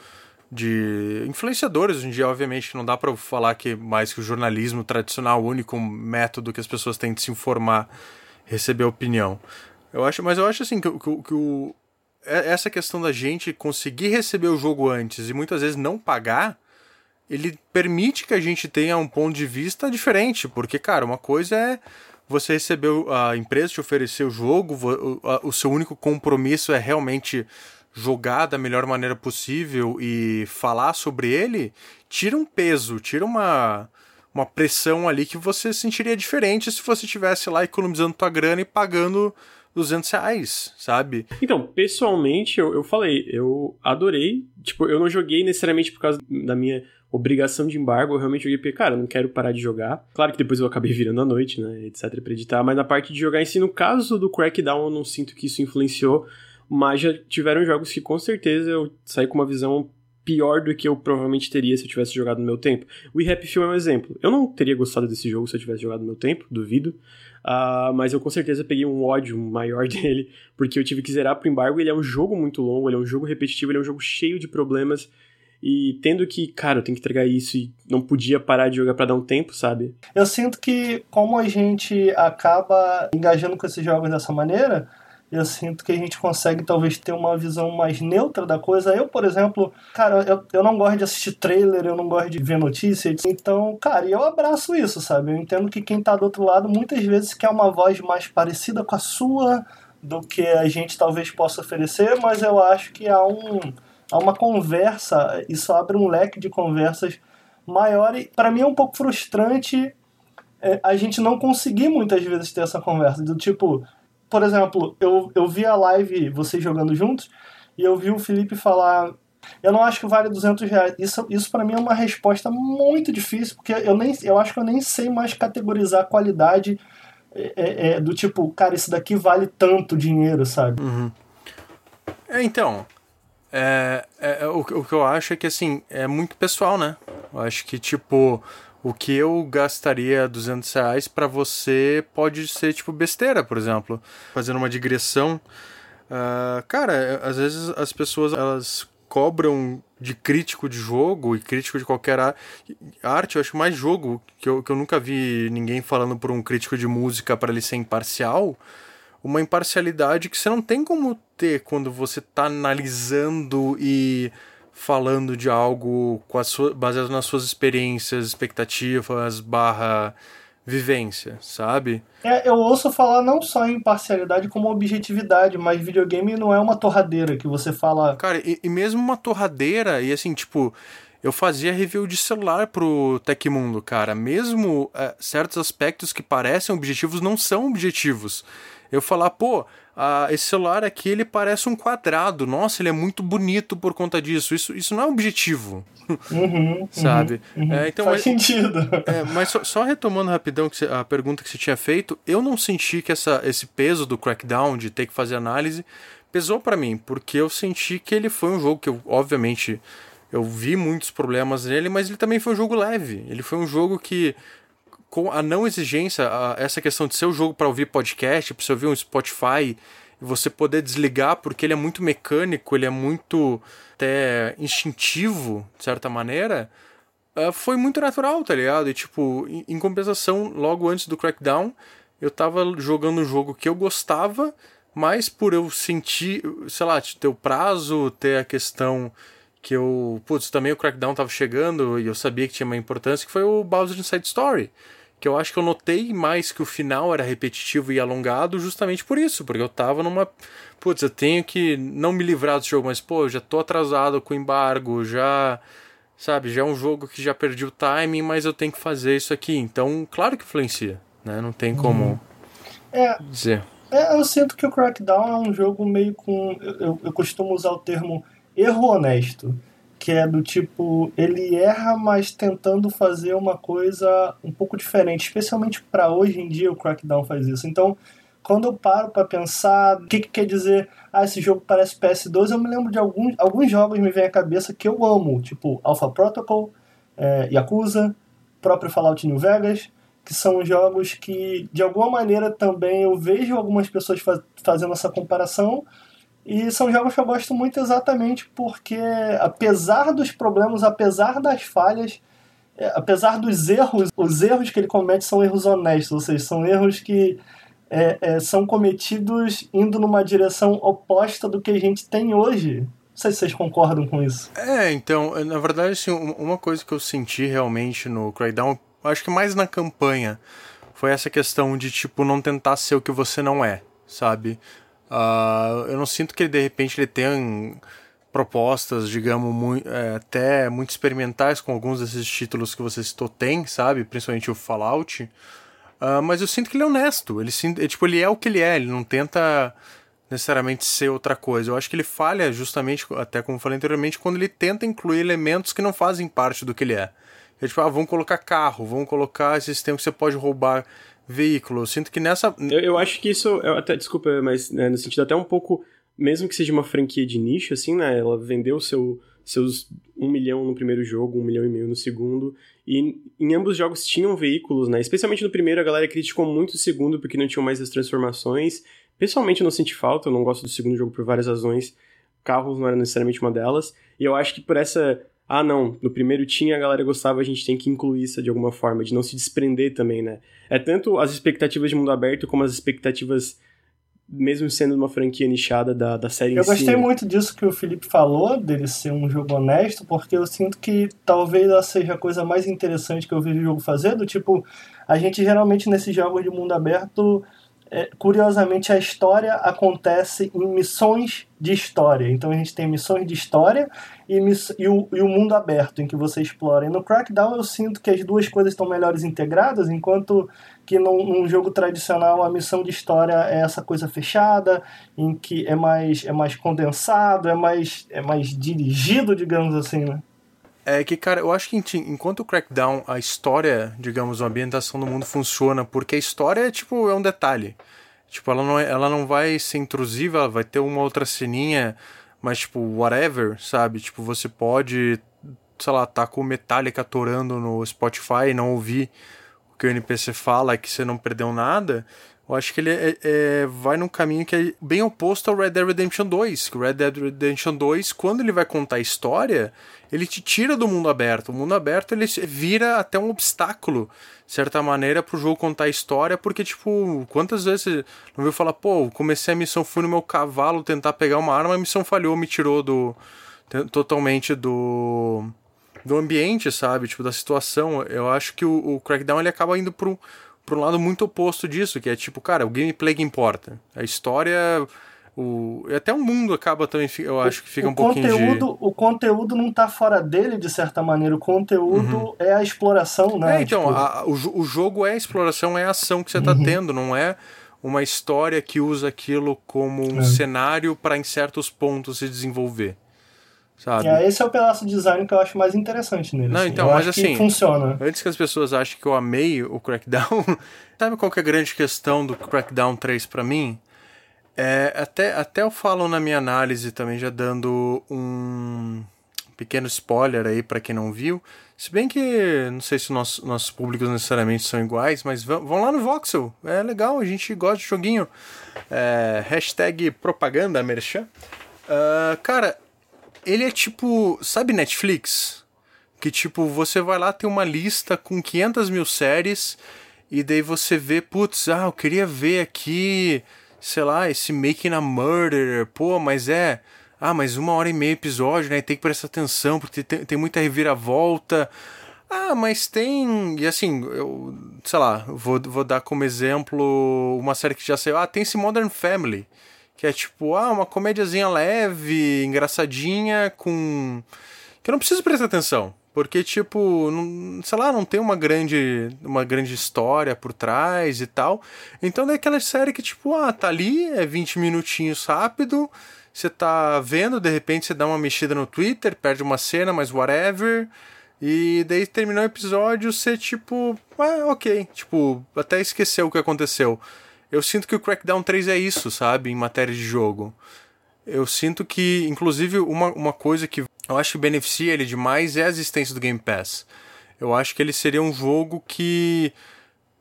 de influenciadores hoje em dia, obviamente, não dá para falar que mais que o jornalismo tradicional, o único método que as pessoas têm de se informar, receber opinião. Eu acho, mas eu acho assim que, que, que o, é, essa questão da gente conseguir receber o jogo antes e muitas vezes não pagar, ele permite que a gente tenha um ponto de vista diferente, porque cara, uma coisa é você receber a empresa te oferecer o jogo, o, o seu único compromisso é realmente jogar da melhor maneira possível e falar sobre ele, tira um peso, tira uma, uma pressão ali que você sentiria diferente se você estivesse lá economizando tua grana e pagando 200 reais, sabe? Então, pessoalmente, eu, eu falei, eu adorei. Tipo, eu não joguei necessariamente por causa da minha obrigação de embargo, eu realmente joguei porque, cara, eu não quero parar de jogar. Claro que depois eu acabei virando à noite, né, etc, pra editar, mas na parte de jogar em si, no caso do Crackdown, eu não sinto que isso influenciou, mas já tiveram jogos que com certeza eu saí com uma visão pior do que eu provavelmente teria se eu tivesse jogado no meu tempo. O Happy Few é um exemplo. Eu não teria gostado desse jogo se eu tivesse jogado no meu tempo, duvido. Uh, mas eu com certeza peguei um ódio maior dele, porque eu tive que zerar pro embargo. Ele é um jogo muito longo, ele é um jogo repetitivo, ele é um jogo cheio de problemas. E tendo que, cara, eu tenho que entregar isso e não podia parar de jogar para dar um tempo, sabe? Eu sinto que, como a gente acaba engajando com esses jogos dessa maneira, eu sinto que a gente consegue talvez ter uma visão mais neutra da coisa. Eu, por exemplo, cara, eu, eu não gosto de assistir trailer, eu não gosto de ver notícias. Então, cara, eu abraço isso, sabe? Eu entendo que quem tá do outro lado muitas vezes quer uma voz mais parecida com a sua do que a gente talvez possa oferecer, mas eu acho que há um há uma conversa, isso abre um leque de conversas maior e para mim é um pouco frustrante é, a gente não conseguir muitas vezes ter essa conversa do tipo por exemplo, eu, eu vi a live vocês jogando juntos e eu vi o Felipe falar. Eu não acho que vale 200 reais. Isso, isso para mim é uma resposta muito difícil, porque eu, nem, eu acho que eu nem sei mais categorizar a qualidade é, é, é do tipo, cara, isso daqui vale tanto dinheiro, sabe? Uhum. É, então, é, é, o, o que eu acho é que, assim, é muito pessoal, né? Eu acho que, tipo, o que eu gastaria 200 reais para você pode ser tipo besteira, por exemplo. Fazendo uma digressão. Uh, cara, às vezes as pessoas elas cobram de crítico de jogo e crítico de qualquer arte. Eu acho mais jogo que eu, que eu nunca vi ninguém falando por um crítico de música para ele ser imparcial. Uma imparcialidade que você não tem como ter quando você está analisando e falando de algo sua, baseado nas suas experiências, expectativas, barra vivência, sabe? É, eu ouço falar não só em imparcialidade como objetividade, mas videogame não é uma torradeira que você fala. Cara, e, e mesmo uma torradeira, e assim, tipo, eu fazia review de celular pro Tecmundo, cara. Mesmo é, certos aspectos que parecem objetivos não são objetivos. Eu falar, pô, ah, esse celular aqui ele parece um quadrado. Nossa, ele é muito bonito por conta disso. Isso, isso não é objetivo. Uhum, sabe? Uhum, uhum. É, então, Faz mas, sentido. É, mas só, só, retomando rapidão a pergunta que você tinha feito, eu não senti que essa, esse peso do Crackdown, de ter que fazer análise, pesou para mim, porque eu senti que ele foi um jogo que eu, obviamente, eu vi muitos problemas nele, mas ele também foi um jogo leve. Ele foi um jogo que com a não exigência, a, essa questão de ser o jogo para ouvir podcast, para você ouvir um Spotify você poder desligar, porque ele é muito mecânico, ele é muito até instintivo, de certa maneira, uh, foi muito natural, tá ligado? E tipo, em, em, compensação, logo antes do Crackdown, eu tava jogando um jogo que eu gostava, mas por eu sentir, sei lá, ter o prazo, ter a questão que eu. Putz, também o Crackdown tava chegando e eu sabia que tinha uma importância, que foi o Bowser Inside Story que eu acho que eu notei mais que o final era repetitivo e alongado justamente por isso, porque eu tava numa. Putz, eu tenho que não me livrar desse jogo, mas pô, eu já tô atrasado com o embargo, já. Sabe, já é um jogo que já perdi o timing, mas eu tenho que fazer isso aqui. Então, claro que influencia, né? Não tem como uhum. é, dizer. É, eu sinto que o Crackdown é um jogo meio com. Eu, eu costumo usar o termo erro honesto que é do tipo ele erra, mas tentando fazer uma coisa um pouco diferente, especialmente para hoje em dia o Crackdown faz isso. Então, quando eu paro para pensar o que, que, quer dizer, ah, esse jogo parece PS2, eu me lembro de alguns, alguns jogos me vem à cabeça que eu amo, tipo Alpha Protocol, é, Yakuza, próprio Fallout New Vegas, que são jogos que de alguma maneira também eu vejo algumas pessoas faz, fazendo essa comparação e são jogos que eu gosto muito exatamente porque, apesar dos problemas, apesar das falhas, é, apesar dos erros, os erros que ele comete são erros honestos, ou seja, são erros que é, é, são cometidos indo numa direção oposta do que a gente tem hoje. Não sei se vocês concordam com isso. É, então, na verdade, assim, uma coisa que eu senti realmente no Crackdown, acho que mais na campanha, foi essa questão de, tipo, não tentar ser o que você não é, sabe? Uh, eu não sinto que de repente ele tenha propostas, digamos, muito, é, até muito experimentais com alguns desses títulos que você citou tem, sabe? Principalmente o Fallout. Uh, mas eu sinto que ele é honesto. Ele, é, tipo, ele é o que ele é, ele não tenta necessariamente ser outra coisa. Eu acho que ele falha justamente, até como falei anteriormente, quando ele tenta incluir elementos que não fazem parte do que ele é. É tipo, ah, vamos colocar carro, vamos colocar sistema que você pode roubar veículo. Eu sinto que nessa. Eu, eu acho que isso. Até, desculpa, mas né, no sentido até um pouco. Mesmo que seja uma franquia de nicho, assim, né? Ela vendeu seu, seus um milhão no primeiro jogo, um milhão e meio no segundo. E em ambos os jogos tinham veículos, né? Especialmente no primeiro, a galera criticou muito o segundo porque não tinham mais as transformações. Pessoalmente, eu não senti falta, eu não gosto do segundo jogo por várias razões. Carros não era necessariamente uma delas. E eu acho que por essa. Ah, não, no primeiro tinha, a galera gostava, a gente tem que incluir isso de alguma forma, de não se desprender também, né? É tanto as expectativas de mundo aberto como as expectativas mesmo sendo uma franquia nichada da, da série Eu gostei si. muito disso que o Felipe falou, dele ser um jogo honesto, porque eu sinto que talvez ela seja a coisa mais interessante que eu vejo o jogo fazer, do tipo, a gente geralmente nesses jogos de mundo aberto é, curiosamente, a história acontece em missões de história. Então a gente tem missões de história e, miss e, o, e o mundo aberto em que você explora. E no Crackdown eu sinto que as duas coisas estão melhores integradas, enquanto que num, num, jogo tradicional a missão de história é essa coisa fechada, em que é mais, é mais condensado, é mais, é mais dirigido, digamos assim, né? É que, cara, eu acho que enquanto o Crackdown, a história, digamos, a ambientação do mundo funciona, porque a história é, tipo, é um detalhe. Tipo, ela não, é, ela não vai ser intrusiva, ela vai ter uma outra ceninha, mas, tipo, whatever, sabe? Tipo, você pode, sei lá, tá com Metallica atorando no Spotify e não ouvir o que o NPC fala que você não perdeu nada. Eu acho que ele é, é, vai num caminho que é bem oposto ao Red Dead Redemption 2. Que o Red Dead Redemption 2, quando ele vai contar a história, ele te tira do mundo aberto. O mundo aberto ele vira até um obstáculo, de certa maneira, pro jogo contar a história, porque, tipo, quantas vezes você não viu falar, pô, comecei a missão, fui no meu cavalo tentar pegar uma arma, a missão falhou, me tirou do. totalmente do. do ambiente, sabe? Tipo, da situação. Eu acho que o, o Crackdown ele acaba indo pro para um lado muito oposto disso, que é tipo, cara, o gameplay que importa. A história. O, até o mundo acaba também, eu acho que fica o um pouquinho conteúdo, de... O conteúdo não está fora dele, de certa maneira. O conteúdo uhum. é a exploração, né? É, então, tipo... a, o, o jogo é a exploração, é a ação que você está uhum. tendo, não é uma história que usa aquilo como um é. cenário para em certos pontos se desenvolver sabe? É, esse é o pedaço de design que eu acho mais interessante nele. Não, assim. então, eu mas assim, funciona. Antes que as pessoas achem que eu amei o Crackdown, sabe qual que é a grande questão do Crackdown 3 para mim? É, até, até eu falo na minha análise também, já dando um pequeno spoiler aí para quem não viu. Se bem que não sei se nossos, nossos públicos necessariamente são iguais, mas vão, vão lá no Voxel. É legal, a gente gosta de joguinho. É, hashtag propaganda, merchan. Uh, cara, ele é tipo, sabe Netflix? Que tipo, você vai lá, tem uma lista com 500 mil séries, e daí você vê, putz, ah, eu queria ver aqui, sei lá, esse Making a Murder, pô, mas é. Ah, mas uma hora e meia episódio, né? Tem que prestar atenção, porque tem, tem muita reviravolta. Ah, mas tem. E assim, eu. Sei lá, vou, vou dar como exemplo uma série que já saiu. Ah, tem esse Modern Family que é tipo, ah, uma comédiazinha leve, engraçadinha, com. que eu não preciso prestar atenção. Porque, tipo, não, sei lá, não tem uma grande, uma grande história por trás e tal. Então é aquela série que, tipo, ah, tá ali, é 20 minutinhos rápido, você tá vendo, de repente você dá uma mexida no Twitter, perde uma cena, mas whatever. E daí terminou o episódio, você, tipo, ah, ok. Tipo, até esqueceu o que aconteceu. Eu sinto que o Crackdown 3 é isso, sabe? Em matéria de jogo. Eu sinto que, inclusive, uma, uma coisa que eu acho que beneficia ele demais é a existência do Game Pass. Eu acho que ele seria um jogo que.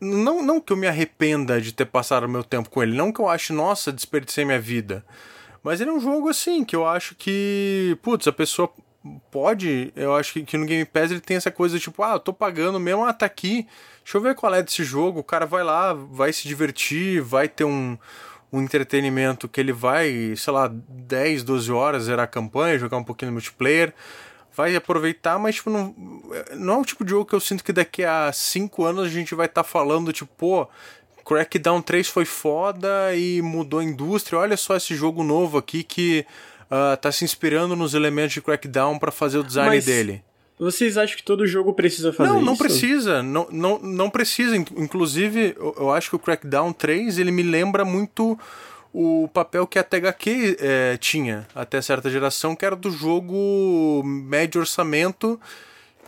Não, não que eu me arrependa de ter passado o meu tempo com ele, não que eu ache, nossa, desperdicei minha vida. Mas ele é um jogo assim, que eu acho que. Putz, a pessoa pode. Eu acho que, que no Game Pass ele tem essa coisa tipo, ah, eu tô pagando mesmo, ah, tá aqui Deixa eu ver qual é desse jogo. O cara vai lá, vai se divertir, vai ter um, um entretenimento que ele vai, sei lá, 10, 12 horas zerar a campanha, jogar um pouquinho no multiplayer. Vai aproveitar, mas tipo, não, não é o tipo de jogo que eu sinto que daqui a 5 anos a gente vai estar tá falando, tipo, pô, Crackdown 3 foi foda e mudou a indústria. Olha só esse jogo novo aqui que uh, tá se inspirando nos elementos de Crackdown para fazer o design mas, dele. Vocês acham que todo jogo precisa fazer não, isso? Não, precisa. Não, não, não precisa. Inclusive, eu acho que o Crackdown 3, ele me lembra muito o papel que a THQ é, tinha até certa geração, que era do jogo médio orçamento,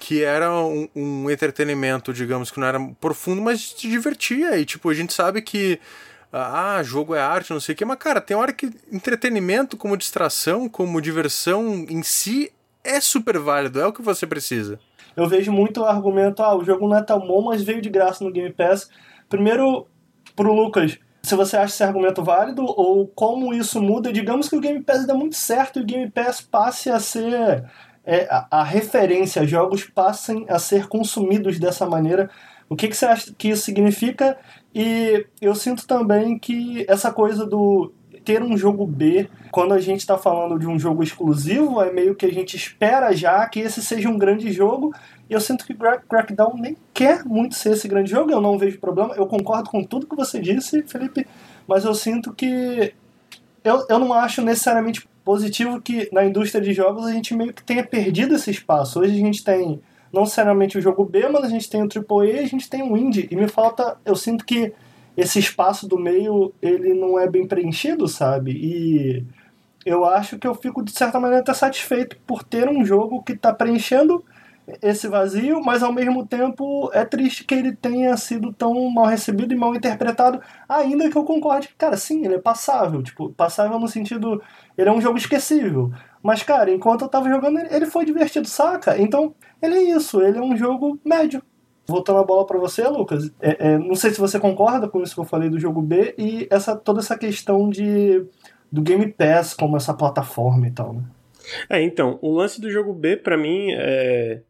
que era um, um entretenimento, digamos, que não era profundo, mas te divertia. E, tipo, a gente sabe que ah, jogo é arte, não sei o que, mas, cara, tem hora que entretenimento como distração, como diversão em si é super válido, é o que você precisa. Eu vejo muito o argumento, ah, o jogo não é tão bom, mas veio de graça no Game Pass. Primeiro, pro Lucas, se você acha esse argumento válido ou como isso muda, digamos que o Game Pass dá muito certo e o Game Pass passe a ser é, a, a, referência, jogos passem a ser consumidos dessa maneira. O que, que você acha que isso significa? E eu sinto também que essa coisa do ter um jogo B, quando a gente está falando de um jogo exclusivo, é meio que a gente espera já que esse seja um grande jogo. E eu sinto que Crackdown nem quer muito ser esse grande jogo, eu não vejo problema. Eu concordo com tudo que você disse, Felipe, mas eu sinto que. Eu, eu não acho necessariamente positivo que na indústria de jogos a gente meio que tenha perdido esse espaço. Hoje a gente tem não necessariamente o jogo B, mas a gente tem o AAA a gente tem o Indie. E me falta, eu sinto que esse espaço do meio ele não é bem preenchido, sabe? E eu acho que eu fico de certa maneira até satisfeito por ter um jogo que está preenchendo esse vazio, mas ao mesmo tempo é triste que ele tenha sido tão mal recebido e mal interpretado, ainda que eu concorde que, cara, sim, ele é passável, tipo, passável no sentido, ele é um jogo esquecível, mas, cara, enquanto eu tava jogando, ele foi divertido, saca? Então, ele é isso, ele é um jogo médio, voltando a bola para você, Lucas, é, é, não sei se você concorda com isso que eu falei do jogo B e essa toda essa questão de do Game Pass como essa plataforma e tal, né? É, então, o lance do jogo B para mim é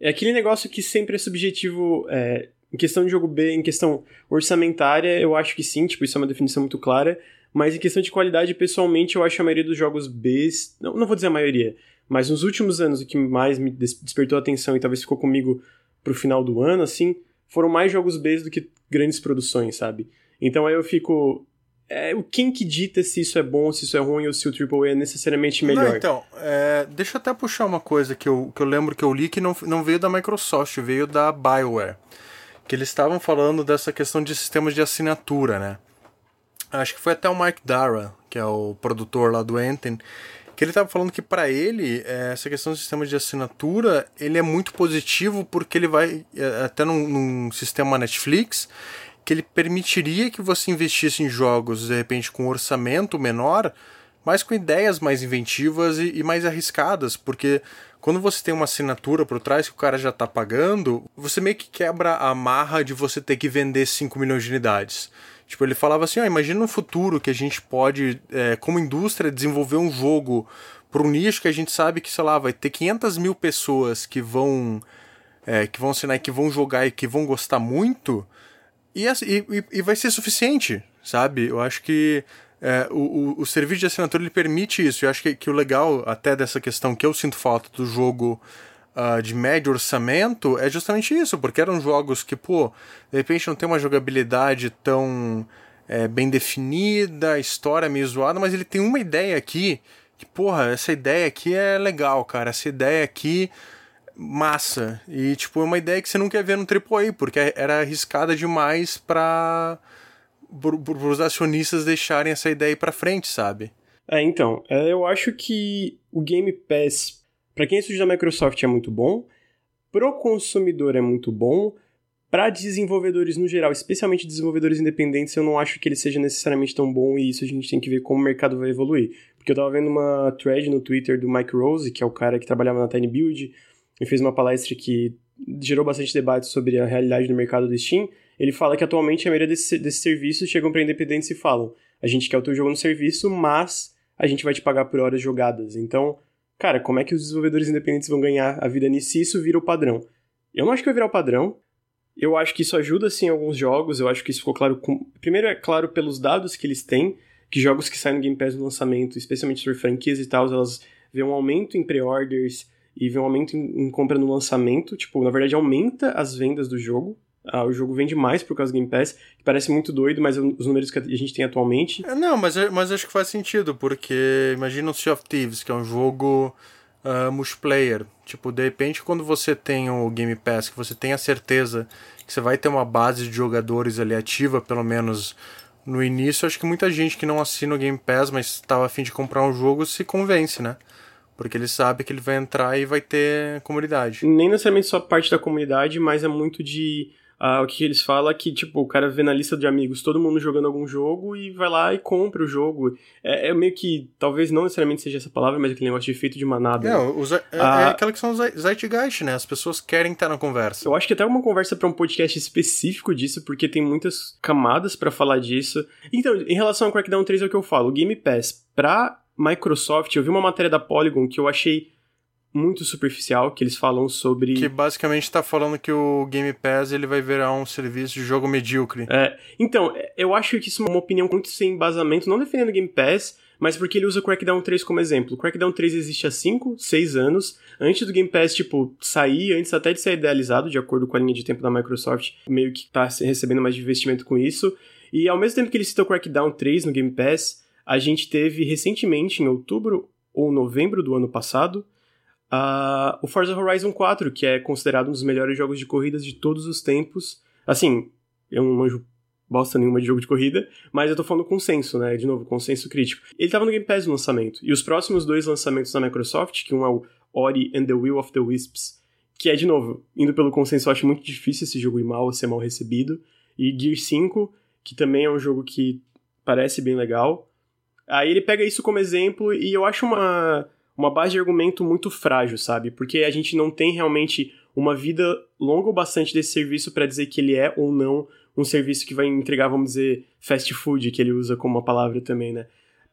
é aquele negócio que sempre é subjetivo é, em questão de jogo B, em questão orçamentária, eu acho que sim, tipo, isso é uma definição muito clara, mas em questão de qualidade, pessoalmente, eu acho a maioria dos jogos B, não, não vou dizer a maioria, mas nos últimos anos o que mais me despertou atenção e talvez ficou comigo pro final do ano, assim, foram mais jogos B do que grandes produções, sabe? Então aí eu fico. É, quem que dita se isso é bom, se isso é ruim, ou se o AAA é necessariamente melhor? Não, então, é, deixa eu até puxar uma coisa que eu, que eu lembro que eu li que não, não veio da Microsoft, veio da BioWare. Que eles estavam falando dessa questão de sistemas de assinatura, né? Acho que foi até o Mike Dara, que é o produtor lá do Anthem, que ele estava falando que para ele é, essa questão do sistema de assinatura ele é muito positivo porque ele vai é, até num, num, sistema Netflix que ele permitiria que você investisse em jogos de repente com orçamento menor mas com ideias mais inventivas e, e mais arriscadas porque quando você tem uma assinatura por trás que o cara já está pagando você meio que quebra a marra de você ter que vender 5 milhões de unidades Tipo, ele falava assim, ó, imagina no futuro que a gente pode, é, como indústria, desenvolver um jogo para um nicho que a gente sabe que, sei lá, vai ter 500 mil pessoas que vão é, que vão assinar que vão jogar e que vão gostar muito e, e, e vai ser suficiente, sabe? Eu acho que é, o, o, o, serviço de assinatura ele permite isso. Eu acho que, que o legal até dessa questão que eu sinto falta do jogo uh, de médio orçamento é justamente isso, porque eram jogos que, pô, de repente não tem uma jogabilidade tão é, bem definida, a história meio zoada, mas ele tem uma ideia aqui que, porra, essa ideia aqui é legal, cara, essa ideia aqui massa. E, tipo, é uma ideia que você não quer ver no AAA, porque era arriscada demais para os acionistas deixarem essa ideia aí pra frente, sabe? É, então, é, eu acho que o Game Pass para quem estuda da Microsoft é muito bom, pro consumidor é muito bom, para desenvolvedores no geral, especialmente desenvolvedores independentes, eu não acho que ele seja necessariamente tão bom e isso a gente tem que ver como o mercado vai evoluir. Porque eu tava vendo uma thread no Twitter do Mike Rose, que é o cara que trabalhava na Tiny Build, e fez uma palestra que gerou bastante debate sobre a realidade do mercado do Steam. Ele fala que atualmente a maioria desses, desses serviços chegam para independentes e falam: a gente quer o teu jogo no serviço, mas a gente vai te pagar por horas jogadas. Então, cara, como é que os desenvolvedores independentes vão ganhar a vida nisso se isso vira o padrão? Eu não acho que vai virar o padrão. Eu acho que isso ajuda, sim, alguns jogos. Eu acho que isso ficou claro. Com... Primeiro, é claro pelos dados que eles têm, que jogos que saem no Game Pass no lançamento, especialmente sobre franquias e tal, elas vêem um aumento em pre-orders e vêem um aumento em, em compra no lançamento. Tipo, na verdade, aumenta as vendas do jogo. Ah, o jogo vende mais por causa do Game Pass, que parece muito doido, mas os números que a gente tem atualmente. É, não, mas, mas acho que faz sentido, porque imagina o Sea of Thieves, que é um jogo uh, multiplayer. Tipo, de repente, quando você tem o Game Pass, que você tem a certeza que você vai ter uma base de jogadores ali ativa, pelo menos no início, acho que muita gente que não assina o Game Pass, mas estava afim de comprar um jogo, se convence, né? Porque ele sabe que ele vai entrar e vai ter comunidade. Nem necessariamente só parte da comunidade, mas é muito de ah, o que eles falam é que, tipo, o cara vê na lista de amigos todo mundo jogando algum jogo e vai lá e compra o jogo. É, é meio que, talvez não necessariamente seja essa palavra, mas aquele negócio de efeito de manada. É, né? é, ah, é aquela que são os zeitgeist, né? As pessoas querem estar na conversa. Eu acho que até uma conversa para um podcast específico disso, porque tem muitas camadas para falar disso. Então, em relação ao Crackdown 3 é o que eu falo. O Game Pass pra Microsoft, eu vi uma matéria da Polygon que eu achei muito superficial que eles falam sobre que basicamente está falando que o Game Pass ele vai virar um serviço de jogo medíocre. É, então eu acho que isso é uma opinião muito sem embasamento, não defendendo o Game Pass, mas porque ele usa o Crackdown 3 como exemplo. O Crackdown 3 existe há 5, 6 anos, antes do Game Pass, tipo, sair, antes até de ser idealizado, de acordo com a linha de tempo da Microsoft, meio que tá recebendo mais investimento com isso. E ao mesmo tempo que ele citou o Crackdown 3 no Game Pass, a gente teve recentemente, em outubro ou novembro do ano passado, Uh, o Forza Horizon 4, que é considerado um dos melhores jogos de corridas de todos os tempos. Assim, eu não manjo bosta nenhuma de jogo de corrida, mas eu tô falando consenso, né? De novo, consenso crítico. Ele tava no Game Pass no lançamento. E os próximos dois lançamentos da Microsoft, que um é o Ori and the Will of the Wisps, que é, de novo, indo pelo consenso, eu acho muito difícil esse jogo ir mal, ser mal recebido. E Gear 5, que também é um jogo que parece bem legal. Aí ele pega isso como exemplo e eu acho uma uma base de argumento muito frágil, sabe? Porque a gente não tem realmente uma vida longa o bastante desse serviço para dizer que ele é ou não um serviço que vai entregar, vamos dizer, fast food, que ele usa como uma palavra também, né?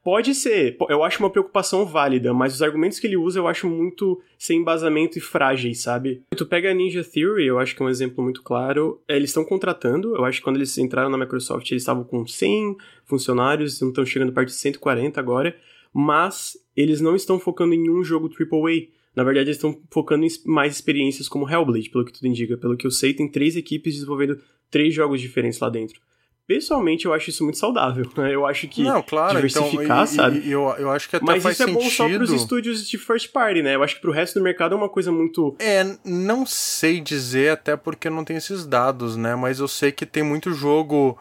Pode ser, eu acho uma preocupação válida, mas os argumentos que ele usa eu acho muito sem embasamento e frágeis, sabe? Tu pega a Ninja Theory, eu acho que é um exemplo muito claro. Eles estão contratando, eu acho que quando eles entraram na Microsoft eles estavam com 100 funcionários, estão chegando perto de 140 agora mas eles não estão focando em um jogo AAA. Na verdade, eles estão focando em mais experiências como Hellblade, pelo que tudo indica. Pelo que eu sei, tem três equipes desenvolvendo três jogos diferentes lá dentro. Pessoalmente, eu acho isso muito saudável. Né? Eu acho que não, claro, diversificar, então, e, sabe? E, eu, eu acho que até Mas faz isso sentido. é bom só pros estúdios de first party, né? Eu acho que pro resto do mercado é uma coisa muito... É, não sei dizer, até porque não tem esses dados, né? Mas eu sei que tem muito jogo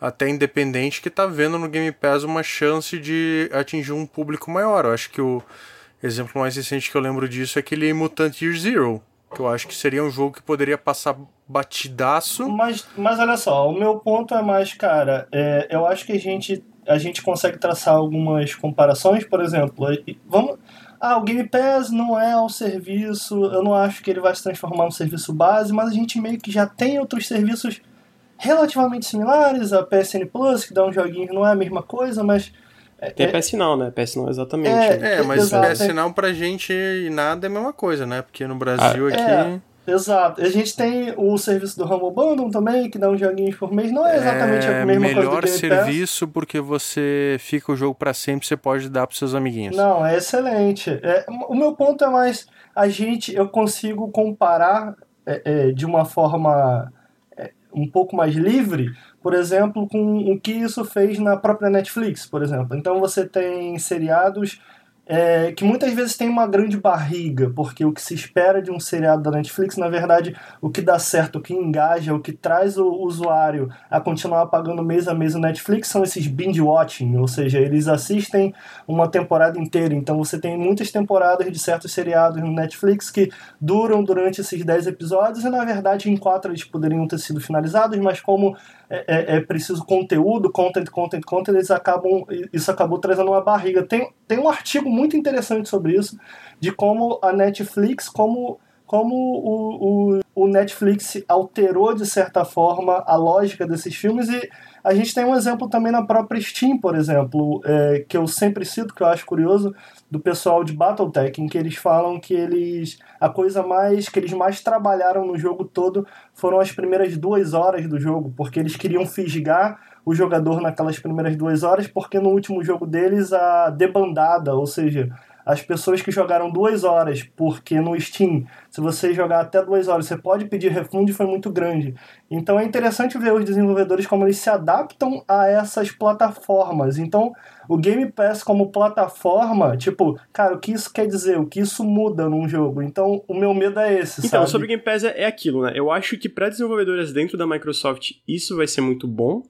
até independente que tá vendo no Game Pass uma chance de atingir um público maior. Eu acho que o exemplo mais recente que eu lembro disso é aquele Mutant Year Zero, que eu acho que seria um jogo que poderia passar batidaço. Mas, mas olha só, o meu ponto é mais, cara, é, eu acho que a gente, a gente consegue traçar algumas comparações, por exemplo, vamos... Ah, o Game Pass não é o serviço, eu não acho que ele vai se transformar num serviço base, mas a gente meio que já tem outros serviços relativamente similares, a PSN Plus, que dá um joguinho, não é a mesma coisa, mas. É, Tem a PS Now, né? PS Now exatamente. É, é mas exato, PS Now pra gente nada é a mesma coisa, né? Porque no Brasil ah, aqui. É. Exato. A gente tem o serviço do Humble Bundle também, que dá uns joguinhos por mês. Não é exatamente é a mesma coisa do melhor serviço porque você fica o jogo para sempre, você pode dar pros seus amiguinhos. Não, é excelente. É, o meu ponto é mais, a gente, eu consigo comparar é, é de uma forma um pouco mais livre, por exemplo, com o que isso fez na própria Netflix, por exemplo. Então você tem seriados é, que muitas vezes tem uma grande barriga, porque o que se espera de um seriado da Netflix, na verdade, o que dá certo, o que engaja, o que traz o usuário a continuar pagando mês a mês o Netflix são esses binge watching, ou seja, eles assistem uma temporada inteira. Então você tem muitas temporadas de certos seriados no Netflix que duram durante esses 10 episódios e na verdade em quatro eles poderiam ter sido finalizados, mas como é, é, é, preciso conteúdo, content, content, content, eles acabam, isso acabou trazendo uma barriga. Tem, tem um artigo muito interessante sobre isso, de como a Netflix, como, como o, o, o Netflix alterou de certa forma a lógica desses filmes e a gente tem um exemplo também na própria Steam, por exemplo, é, que eu sempre cito, que eu acho curioso, do pessoal de Battletech, em que eles falam que eles a coisa mais que eles mais trabalharam no jogo todo foram as primeiras duas horas do jogo, porque eles queriam fisgar o jogador naquelas primeiras duas horas, porque no último jogo deles a debandada, ou seja, as pessoas que jogaram duas horas, porque no Steam, se você jogar até duas horas, você pode pedir refund, foi muito grande. Então é interessante ver os desenvolvedores como eles se adaptam a essas plataformas. Então, o Game Pass como plataforma, tipo, cara, o que isso quer dizer? O que isso muda num jogo? Então, o meu medo é esse, então, sabe? sobre o Game Pass é, é aquilo, né? Eu acho que para desenvolvedoras dentro da Microsoft isso vai ser muito bom.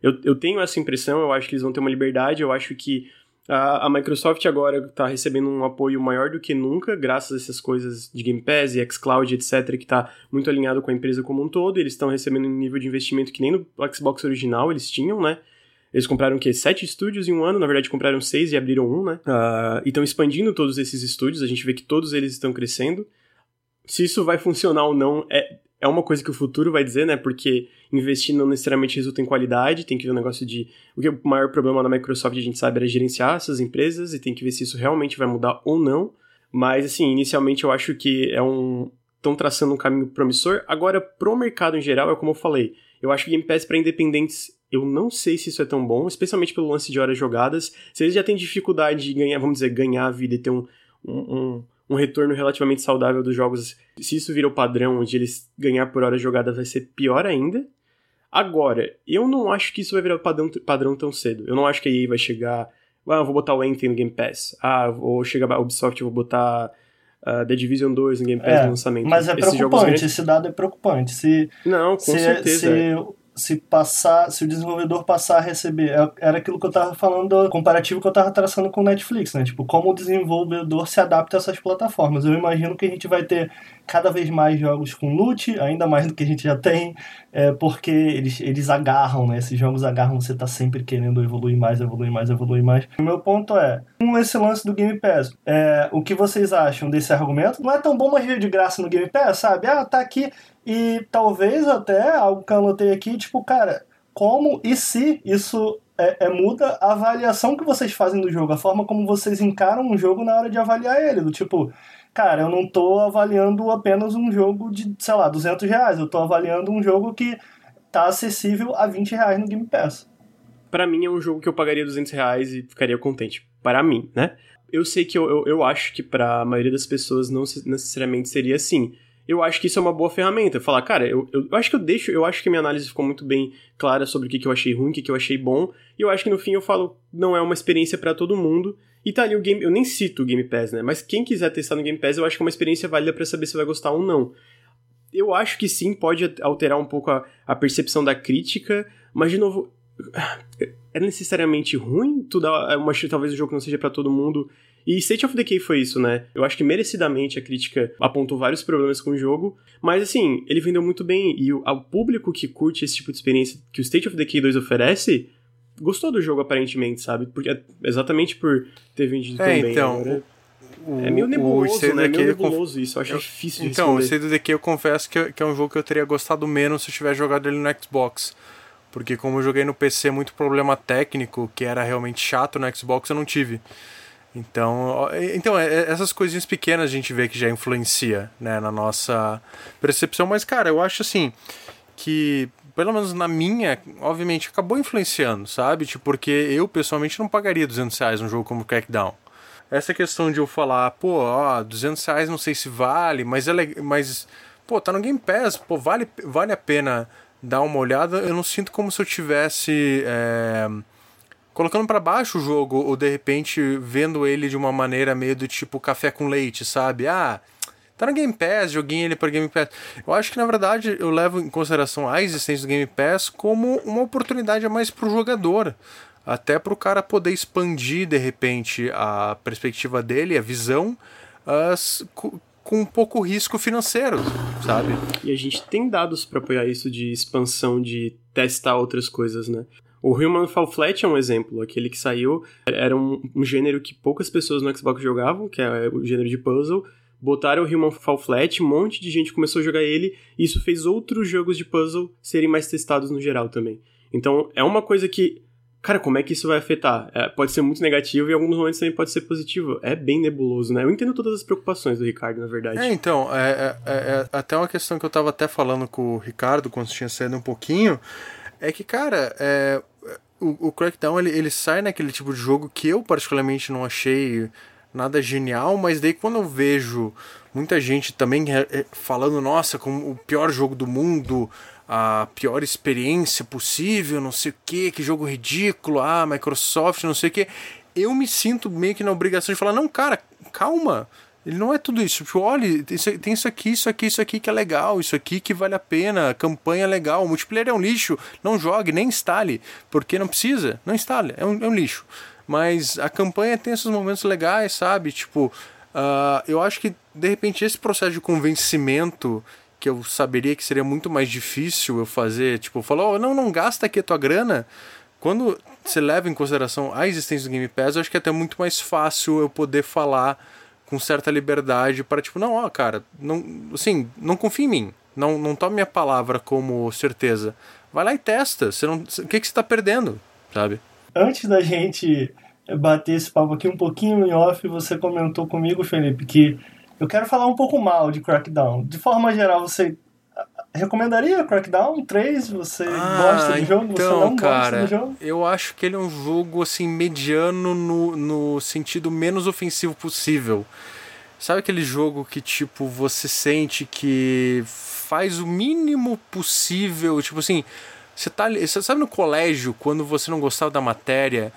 Eu, eu tenho essa impressão, eu acho que eles vão ter uma liberdade, eu acho que a, a Microsoft agora está recebendo um apoio maior do que nunca, graças a essas coisas de Game Pass e xCloud, etc., que está muito alinhado com a empresa como um todo. Eles estão recebendo um nível de investimento que nem no Xbox original eles tinham, né? Eles compraram o quê? Sete estúdios em um ano, na verdade compraram seis e abriram um, né? Uh, e estão expandindo todos esses estúdios, a gente vê que todos eles estão crescendo. Se isso vai funcionar ou não é, é uma coisa que o futuro vai dizer, né? Porque investir não necessariamente resulta em qualidade, tem que ver um negócio de. O que é o maior problema da Microsoft, a gente sabe, era gerenciar essas empresas e tem que ver se isso realmente vai mudar ou não. Mas, assim, inicialmente eu acho que é um. Estão traçando um caminho promissor. Agora, pro mercado em geral, é como eu falei. Eu acho que Game Pass para independentes, eu não sei se isso é tão bom, especialmente pelo lance de horas jogadas. Se eles já têm dificuldade de ganhar, vamos dizer, ganhar a vida e ter um, um, um um retorno relativamente saudável dos jogos. Se isso vira o padrão de eles ganhar por hora jogada, vai ser pior ainda. Agora, eu não acho que isso vai virar o padrão, padrão tão cedo. Eu não acho que a EA vai chegar. Ah, eu vou botar o Anthem no Game Pass. Ah, vou chegar a Ubisoft, vou botar uh, The Division 2 no Game Pass é, no lançamento. Mas é preocupante, esse dado é preocupante. Se, não, com se, certeza. Se, se passar, se o desenvolvedor passar a receber, é, era aquilo que eu tava falando, comparativo que eu tava traçando com o Netflix, né? Tipo, como o desenvolvedor se adapta a essas plataformas. Eu imagino que a gente vai ter cada vez mais jogos com loot, ainda mais do que a gente já tem, é, porque eles, eles agarram, né? Esses jogos agarram, você tá sempre querendo evoluir mais, evoluir mais, evoluir mais. O meu ponto é, com esse lance do Game Pass, é, o que vocês acham desse argumento? Não é tão bom, mas veio de graça no Game Pass, sabe? Ah, tá aqui, e talvez até algo que eu anotei aqui, tipo, cara, como e se isso é, é, muda a avaliação que vocês fazem do jogo, a forma como vocês encaram um jogo na hora de avaliar ele. Do tipo, cara, eu não tô avaliando apenas um jogo de, sei lá, 200 reais, eu tô avaliando um jogo que tá acessível a 20 reais no Game Pass. Para mim é um jogo que eu pagaria 200 reais e ficaria contente. Para mim, né? Eu sei que eu, eu, eu acho que para a maioria das pessoas não necessariamente seria assim eu acho que isso é uma boa ferramenta. Falar, cara, eu, eu, eu, acho que eu deixo, eu acho que minha análise ficou muito bem clara sobre o que, que eu achei ruim, o que, que eu achei bom, e eu acho que no fim eu falo, não é uma experiência para todo mundo. E tá ali o game, eu nem cito o Game Pass, né? Mas quem quiser testar no Game Pass, eu acho que é uma experiência válida para saber se vai gostar ou não. Eu acho que sim, pode alterar um pouco a, a percepção da crítica, mas de novo, é necessariamente ruim tu dar uma talvez o jogo não seja para todo mundo e State of Decay foi isso, né? Eu acho que merecidamente a crítica apontou vários problemas com o jogo, mas assim, ele vendeu muito bem e o, o público que curte esse tipo de experiência que o State of Decay 2 oferece gostou do jogo aparentemente, sabe? Porque exatamente por ter vendido é, tão bem. Então, Agora, o, é meio nebuloso, né? É meio nebuloso conf... isso. Eu acho eu, difícil de Então, responder. o State of Decay eu confesso que, que é um jogo que eu teria gostado menos se eu tivesse jogado ele no Xbox. Porque como eu joguei no PC muito problema técnico, que era realmente chato no Xbox, eu não tive. Então, então é, é, essas coisinhas pequenas a gente vê que já influencia né, na nossa percepção. Mas, cara, eu acho assim que, pelo menos na minha, obviamente acabou influenciando, sabe? Tipo, porque eu pessoalmente não pagaria 200 reais num jogo como Crackdown. Essa questão de eu falar, pô, ó, 200 reais não sei se vale, mas, é mas pô, tá no Game Pass, pô, vale, vale a pena dar uma olhada. Eu não sinto como se eu tivesse. É colocando para baixo o jogo ou de repente vendo ele de uma maneira meio do tipo café com leite, sabe? Ah, tá no Game Pass, joguinho ele para Game Pass. Eu acho que na verdade eu levo em consideração a existência do Game Pass como uma oportunidade a mais pro jogador. Até para o cara poder expandir de repente a perspectiva dele, a visão, as, com um pouco risco financeiro, sabe? E a gente tem dados para apoiar isso de expansão, de testar outras coisas, né? O Human Fall Flat é um exemplo. Aquele que saiu era um, um, gênero que poucas pessoas no Xbox jogavam, que é o gênero de puzzle. Botaram o Human Fall Flat, um monte de gente começou a jogar ele, e isso fez outros jogos de puzzle serem mais testados no geral também. Então, é uma coisa que Cara, como é que isso vai afetar? É, pode ser muito negativo e em alguns momentos também pode ser positivo. É bem nebuloso, né? Eu entendo todas as preocupações do Ricardo, na verdade. É, então, é, é, é até uma questão que eu tava até falando com o Ricardo quando tinha saído um pouquinho. É que, cara, é, o, o Crackdown ele, ele sai naquele tipo de jogo que eu particularmente não achei nada genial, mas daí quando eu vejo muita gente também falando, nossa, como o pior jogo do mundo, a pior experiência possível, não sei o que, que jogo ridículo, ah, Microsoft, não sei o que, eu me sinto meio que na obrigação de falar, não, cara, calma, ele não é tudo isso. Tipo, olha, tem isso aqui, isso aqui, isso aqui que é legal, isso aqui que vale a pena, campanha é legal, o multiplayer é um lixo, não jogue, nem instale, porque não precisa, não instale, é um, é um lixo. Mas a campanha tem esses momentos legais, sabe? Tipo, uh, eu acho que de repente esse processo de convencimento que eu saberia que seria muito mais difícil eu fazer, tipo, falou, oh, não, não gasta aqui a tua grana. Quando você leva em consideração a existência do Game Pass, eu acho que é até muito mais fácil eu poder falar com certa liberdade para tipo, não, ó, cara, não, assim, não confia em mim. Não, não tome minha palavra como certeza. Vai lá e testa. Você não, o que, que você está perdendo, sabe? Antes da gente bater esse papo aqui um pouquinho em off, você comentou comigo, Felipe, que eu quero falar um pouco mal de Crackdown. De forma geral, você recomendaria Crackdown 3? Você ah, gosta do jogo? Então, você não cara, gosta do jogo? Eu acho que ele é um jogo assim mediano no, no sentido menos ofensivo possível. Sabe aquele jogo que tipo você sente que faz o mínimo possível, tipo assim, você tá, você sabe no colégio quando você não gostava da matéria,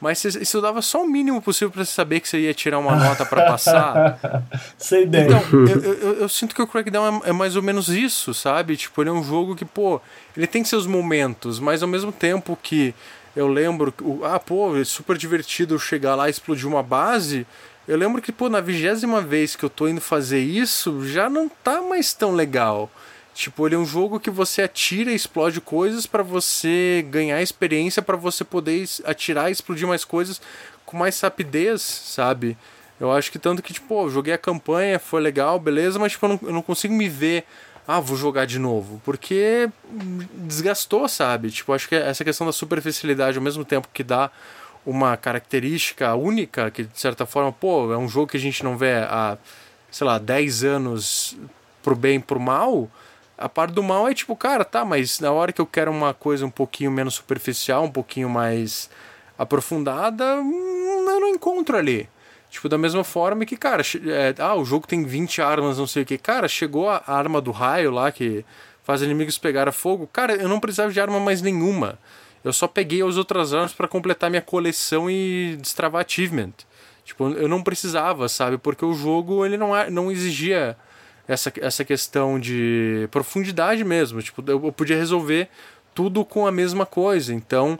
mas você estudava só o mínimo possível para saber que você ia tirar uma nota para passar. Sei bem. Então, eu, eu, eu, sinto que o Crackdown é, é, mais ou menos isso, sabe? Tipo, ele é um jogo que, pô, ele tem seus momentos, mas ao mesmo tempo que eu lembro, ah, pô, é super divertido chegar lá e explodir uma base. Eu lembro que, pô, na vigésima vez que eu tô indo fazer isso, já não tá mais tão legal. Tipo, ele é um jogo que você atira e explode coisas para você ganhar experiência, para você poder atirar e explodir mais coisas com mais rapidez, sabe? Eu acho que tanto que, tipo, eu joguei a campanha, foi legal, beleza, mas tipo, eu não, eu não consigo me ver, ah, vou jogar de novo, porque desgastou, sabe? Tipo, acho que essa questão da superficialidade, ao mesmo tempo que dá uma característica única, que de certa forma, pô, é um jogo que a gente não vê há, sei lá, 10 anos pro bem e pro mal, a parte do mal é tipo, cara, tá, mas na hora que eu quero uma coisa um pouquinho menos superficial, um pouquinho mais aprofundada, hum, eu não encontro ali. Tipo, da mesma forma que, cara, é, ah, o jogo tem 20 armas, não sei o que. Cara, chegou a arma do raio lá que faz inimigos pegar fogo. Cara, eu não precisava de arma mais nenhuma. Eu só peguei as outras armas para completar minha coleção e destravar achievement. Tipo, eu não precisava, sabe? Porque o jogo ele não, não exigia essa, essa questão de profundidade mesmo. Tipo, eu, eu podia resolver tudo com a mesma coisa. Então.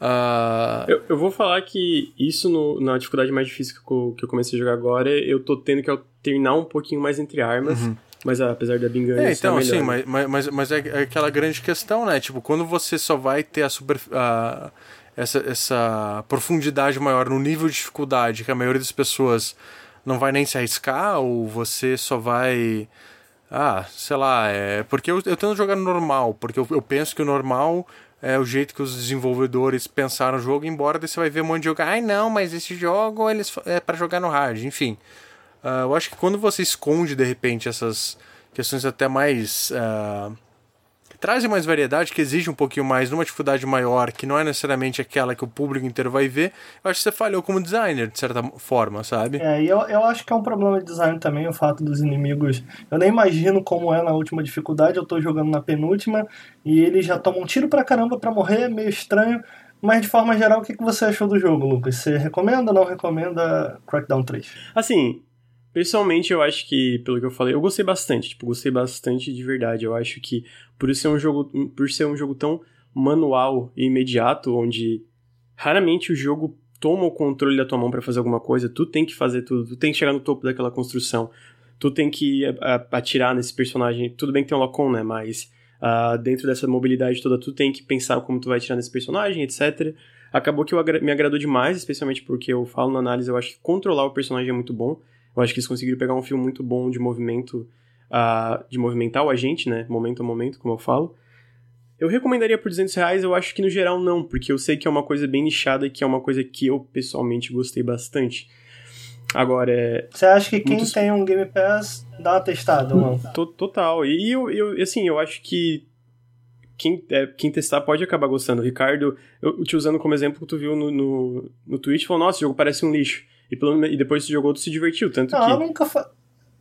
Uh... Eu, eu, vou falar que isso no, na dificuldade mais difícil que eu, que eu comecei a jogar agora, eu tô tendo que alternar um pouquinho mais entre armas. Uhum. Mas ah, apesar da Bingan é, então, assim, mas, mas, mas é, é aquela grande questão, né? Tipo, quando você só vai ter a super. Uh, essa, essa profundidade maior no nível de dificuldade que a maioria das pessoas não vai nem se arriscar ou você só vai. Ah, sei lá, é. Porque eu, eu tento jogar no normal, porque eu, eu penso que o normal é o jeito que os desenvolvedores pensaram o jogo, embora você vai ver um monte de jogo. Ai, não, mas esse jogo eles, é para jogar no hard, enfim. Uh, eu acho que quando você esconde de repente essas questões até mais. Uh, trazem mais variedade, que exige um pouquinho mais, numa dificuldade maior, que não é necessariamente aquela que o público inteiro vai ver, eu acho que você falhou como designer, de certa forma, sabe? É, e eu, eu acho que é um problema de design também, o fato dos inimigos. Eu nem imagino como é na última dificuldade, eu tô jogando na penúltima, e eles já tomam um tiro pra caramba pra morrer, é meio estranho. Mas de forma geral, o que você achou do jogo, Lucas? Você recomenda ou não recomenda Crackdown 3? Assim, Pessoalmente, eu acho que, pelo que eu falei, eu gostei bastante. Tipo, gostei bastante de verdade. Eu acho que por ser um jogo, por ser um jogo tão manual e imediato, onde raramente o jogo toma o controle da tua mão para fazer alguma coisa, tu tem que fazer tudo, tu tem que chegar no topo daquela construção, tu tem que atirar nesse personagem. Tudo bem que tem um lock-on, né? Mas uh, dentro dessa mobilidade toda, tu tem que pensar como tu vai atirar nesse personagem, etc. Acabou que eu, me agradou demais, especialmente porque eu falo na análise, eu acho que controlar o personagem é muito bom. Eu acho que eles conseguiram pegar um filme muito bom de movimento, uh, de movimentar o agente, né? Momento a momento, como eu falo. Eu recomendaria por 200 reais, eu acho que no geral não, porque eu sei que é uma coisa bem nichada e que é uma coisa que eu pessoalmente gostei bastante. Agora é. Você acha que quem muitos... tem um Game Pass dá uma testada ou não? Total. E eu, eu, assim, eu acho que quem, é, quem testar pode acabar gostando. O Ricardo, eu te usando como exemplo que tu viu no, no, no Twitch, falou: Nossa, o jogo parece um lixo. E, pelo, e depois você jogou, tu se divertiu, tanto não, que... eu nunca... Fa...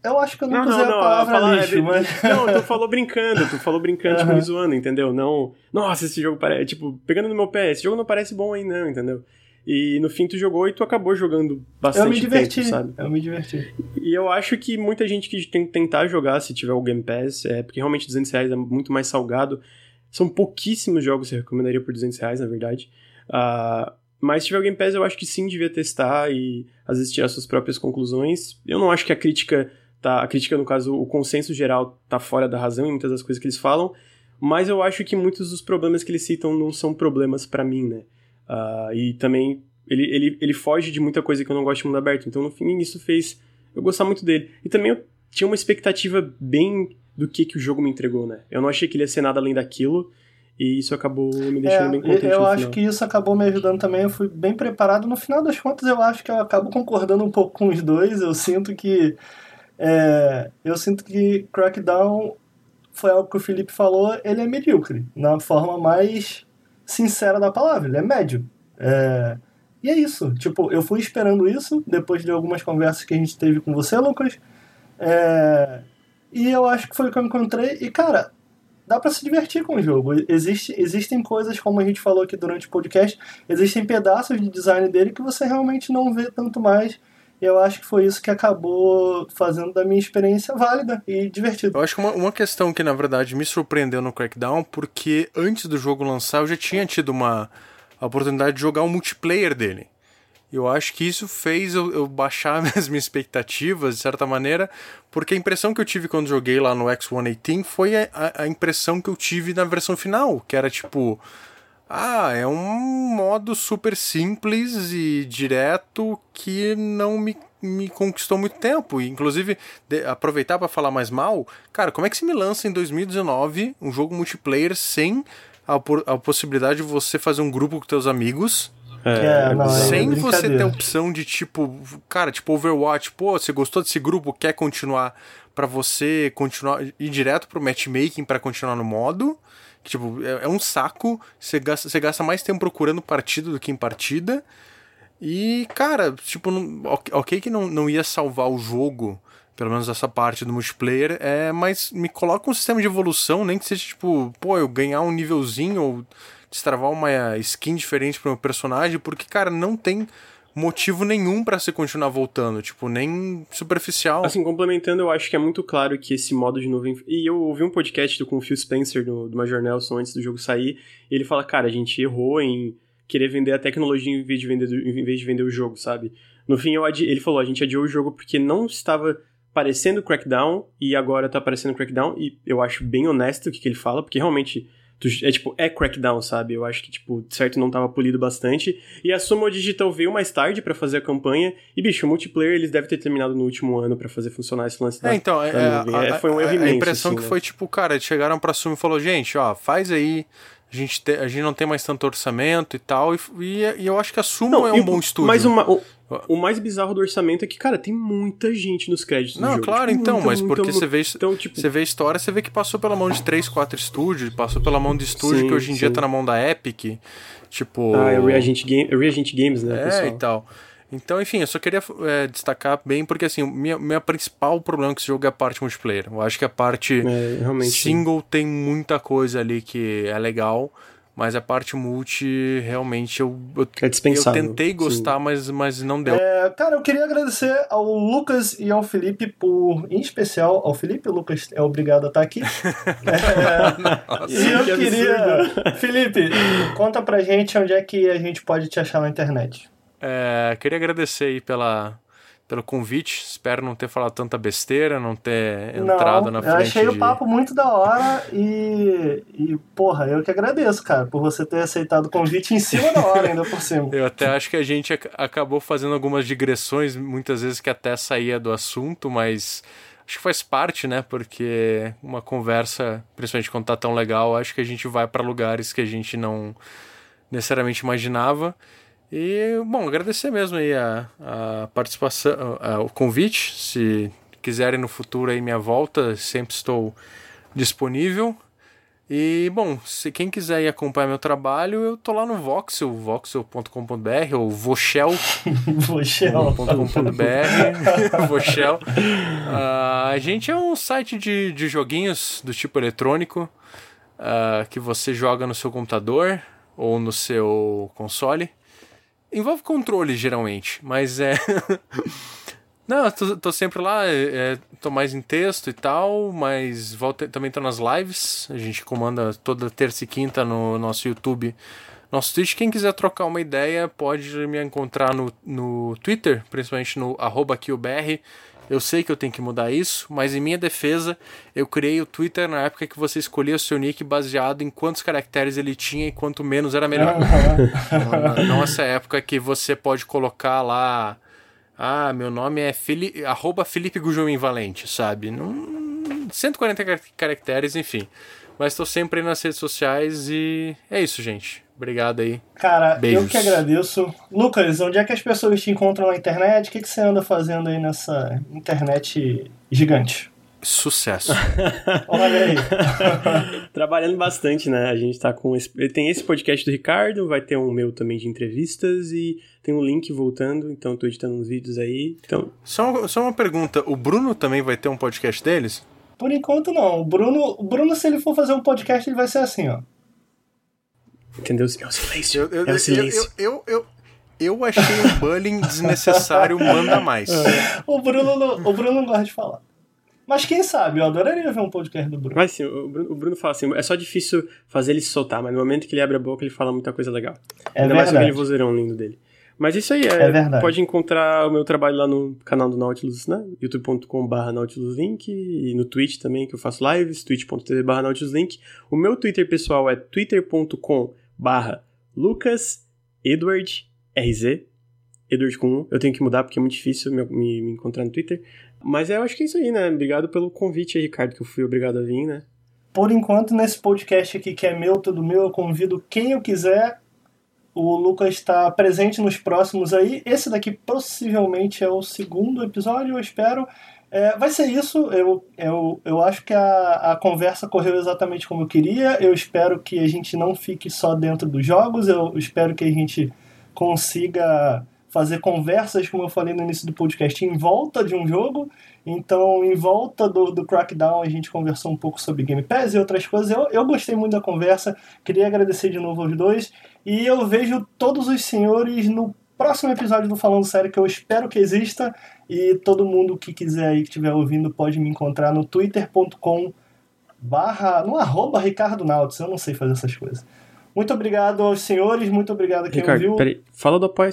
Eu acho que eu não, não usei não, a palavra fala, lixo, é, mas... Não, tu falou brincando, tu falou brincando, uhum. tipo, me zoando, entendeu? Não, nossa, esse jogo parece... Tipo, pegando no meu pé, esse jogo não parece bom aí não, entendeu? E no fim tu jogou e tu acabou jogando bastante eu me diverti, tempo, sabe? Eu me diverti. E eu acho que muita gente que tem que tentar jogar, se tiver o Game Pass, é porque realmente 200 reais é muito mais salgado. São pouquíssimos jogos que eu recomendaria por 200 reais, na verdade. Uh, mas se tiver o Game Pass, eu acho que sim, devia testar e às vezes tirar suas próprias conclusões. Eu não acho que a crítica tá... A crítica, no caso, o consenso geral tá fora da razão em muitas das coisas que eles falam, mas eu acho que muitos dos problemas que eles citam não são problemas para mim, né? Uh, e também ele, ele, ele foge de muita coisa que eu não gosto de mundo aberto. Então, no fim, isso fez eu gostar muito dele. E também eu tinha uma expectativa bem do que, que o jogo me entregou, né? Eu não achei que ele ia ser nada além daquilo. E isso acabou me deixando é, bem contente. Eu acho que isso acabou me ajudando também. Eu fui bem preparado. No final das contas, eu acho que eu acabo concordando um pouco com os dois. Eu sinto que. É, eu sinto que Crackdown foi algo que o Felipe falou. Ele é medíocre, na forma mais sincera da palavra. Ele é médio. É, e é isso. Tipo, eu fui esperando isso depois de algumas conversas que a gente teve com você, Lucas. É... E eu acho que foi o que eu encontrei. E, cara, dá para se divertir com o jogo. Existe, existem coisas, como a gente falou aqui durante o podcast, existem pedaços de design dele que você realmente não vê tanto mais. E eu acho que foi isso que acabou fazendo da minha experiência válida e divertida. Eu acho que uma, uma questão que, na verdade, me surpreendeu no Crackdown, porque antes do jogo lançar eu já tinha tido uma oportunidade de jogar o multiplayer dele. Eu acho que isso fez eu, eu baixar as minhas expectativas, de certa maneira, porque a impressão que eu tive quando joguei lá no X118 foi a, a, impressão que eu tive na versão final, que era tipo. Ah, é um modo super simples e direto que não me, me conquistou muito tempo. E, inclusive, de, aproveitar para falar mais mal, cara, como é que se me lança em 2019 um jogo multiplayer sem a, a possibilidade de você fazer um grupo com teus amigos. É, é não, é sem é você ter a opção de tipo, cara, tipo Overwatch, pô, você gostou desse grupo, quer continuar para você continuar ir direto pro matchmaking para continuar no modo. Que, tipo, é, é, um saco, você gasta, você gasta mais tempo procurando partida do que em partida. E, cara, tipo, não, ok que não, não ia salvar o jogo pelo menos essa parte do multiplayer, é, mas me coloca um sistema de evolução, nem que seja tipo, pô, eu ganhar um nívelzinho ou destravar uma skin diferente pro meu personagem, porque, cara, não tem motivo nenhum para você continuar voltando, tipo, nem superficial. Assim, complementando, eu acho que é muito claro que esse modo de nuvem. E eu ouvi um podcast com o Phil Spencer do, do Major Nelson antes do jogo sair, e ele fala, cara, a gente errou em querer vender a tecnologia em vez de vender, em vez de vender o jogo, sabe? No fim, eu adi... ele falou, a gente adiou o jogo porque não estava parecendo Crackdown e agora tá parecendo Crackdown e eu acho bem honesto o que, que ele fala, porque realmente é tipo, é Crackdown, sabe? Eu acho que, tipo, certo, não tava polido bastante. E a Sumo Digital veio mais tarde para fazer a campanha. E, bicho, o multiplayer eles devem ter terminado no último ano para fazer funcionar esse lance da, é, então, é, da é, foi um erro imenso. A impressão assim, que né? foi, tipo, cara, eles chegaram pra Sumo e falou, gente, ó, faz aí. A gente, te, a gente não tem mais tanto orçamento e tal. E, e, e eu acho que a Sumo não, é um bom estúdio. Mas uma, o, o mais bizarro do orçamento é que, cara, tem muita gente nos créditos Não, do jogo. claro, tipo, então, muita, mas muita, porque muita, você vê, então, tipo... você vê a história, você vê que passou pela mão de 3, 4 estúdios, passou pela mão de estúdio sim, que hoje em sim. dia tá na mão da Epic. Tipo. Ah, é Reagent, Game, Reagent Games, né? É, pessoal? e tal. Então, enfim, eu só queria é, destacar bem, porque assim, minha, minha principal problema com esse jogo é a parte multiplayer. Eu acho que a parte é, single tem muita coisa ali que é legal. Mas a parte multi, realmente, eu, eu, é eu tentei gostar, mas, mas não deu. É, cara, eu queria agradecer ao Lucas e ao Felipe por, em especial, ao Felipe, o Lucas é obrigado a estar aqui. é, Nossa, e eu que queria. Absurdo. Felipe, conta pra gente onde é que a gente pode te achar na internet. É, queria agradecer aí pela, pelo convite. Espero não ter falado tanta besteira, não ter entrado não, na frente. Eu achei de... o papo muito da hora e, e, porra, eu que agradeço, cara, por você ter aceitado o convite em cima da hora, ainda por cima. Eu até acho que a gente acabou fazendo algumas digressões, muitas vezes que até saía do assunto, mas acho que faz parte, né? Porque uma conversa, principalmente quando tá tão legal, acho que a gente vai para lugares que a gente não necessariamente imaginava. E, bom, agradecer mesmo aí a, a participação, a, o convite. Se quiserem no futuro aí minha volta, sempre estou disponível. E, bom, se quem quiser ir acompanhar meu trabalho, eu tô lá no Voxel, voxel.com.br ou voxel.com.br. Voxel. Uh, a gente é um site de, de joguinhos do tipo eletrônico uh, que você joga no seu computador ou no seu console. Envolve controle, geralmente, mas é. Não, tô, tô, sempre lá, é, é, tô mais em texto e tal, mas volta, também tô nas lives. A gente comanda toda terça e quinta no nosso YouTube, nosso Twitch. Quem quiser trocar uma ideia, pode me encontrar no, no Twitter, principalmente no QBR. Eu sei que eu tenho que mudar isso, mas em minha defesa, eu criei o Twitter na época que você escolhia o seu nick baseado em quantos caracteres ele tinha e quanto menos era melhor. não, não essa época que você pode colocar lá ah, meu nome é Fili arroba Felipe Gujomin Valente, sabe? Não, 140 caracteres, enfim. Mas estou sempre aí nas redes sociais e é isso, gente. Obrigado aí. Cara, Beijos. eu que agradeço. Lucas, onde é que as pessoas te encontram na internet? O que, que você anda fazendo aí nessa internet gigante? Sucesso. Olha aí. Trabalhando bastante, né? A gente tá com. Esse... Tem esse podcast do Ricardo, vai ter um meu também de entrevistas e tem um link voltando, então tô editando uns vídeos aí. Então... Só, só uma pergunta: o Bruno também vai ter um podcast deles? Por enquanto não. O Bruno, o Bruno, se ele for fazer um podcast, ele vai ser assim, ó. Entendeu? É o silêncio. Eu, eu, é o silêncio. Eu, eu, eu, eu achei o bullying desnecessário, manda mais. o, Bruno não, o Bruno não gosta de falar. Mas quem sabe, eu adoraria ver um podcast do Bruno. Mas sim, o Bruno, o Bruno fala assim, é só difícil fazer ele se soltar, mas no momento que ele abre a boca, ele fala muita coisa legal. É Ainda verdade. mais aquele vozeirão lindo dele. Mas isso aí, é, é verdade. pode encontrar o meu trabalho lá no canal do Nautilus, né? youtube.com.br nautiluslink e no Twitch também, que eu faço lives, twitch.tv nautiluslink. O meu Twitter pessoal é twitter.com lucas edward rz Edward com 1. Eu tenho que mudar porque é muito difícil me, me, me encontrar no Twitter. Mas eu acho que é isso aí, né? Obrigado pelo convite aí, Ricardo, que eu fui obrigado a vir, né? Por enquanto, nesse podcast aqui que é meu, tudo meu, eu convido quem eu quiser. O Lucas está presente nos próximos aí. Esse daqui possivelmente é o segundo episódio, eu espero. É, vai ser isso. Eu, eu, eu acho que a, a conversa correu exatamente como eu queria. Eu espero que a gente não fique só dentro dos jogos. Eu espero que a gente consiga fazer conversas, como eu falei no início do podcast, em volta de um jogo. Então, em volta do, do Crackdown, a gente conversou um pouco sobre Game Pass e outras coisas. Eu, eu gostei muito da conversa, queria agradecer de novo aos dois. E eu vejo todos os senhores no próximo episódio do Falando Sério, que eu espero que exista. E todo mundo que quiser aí, que estiver ouvindo, pode me encontrar no twitter.com barra, no arroba Ricardo Nautis, eu não sei fazer essas coisas. Muito obrigado aos senhores, muito obrigado a quem Ricardo, ouviu. Peraí, fala do apoia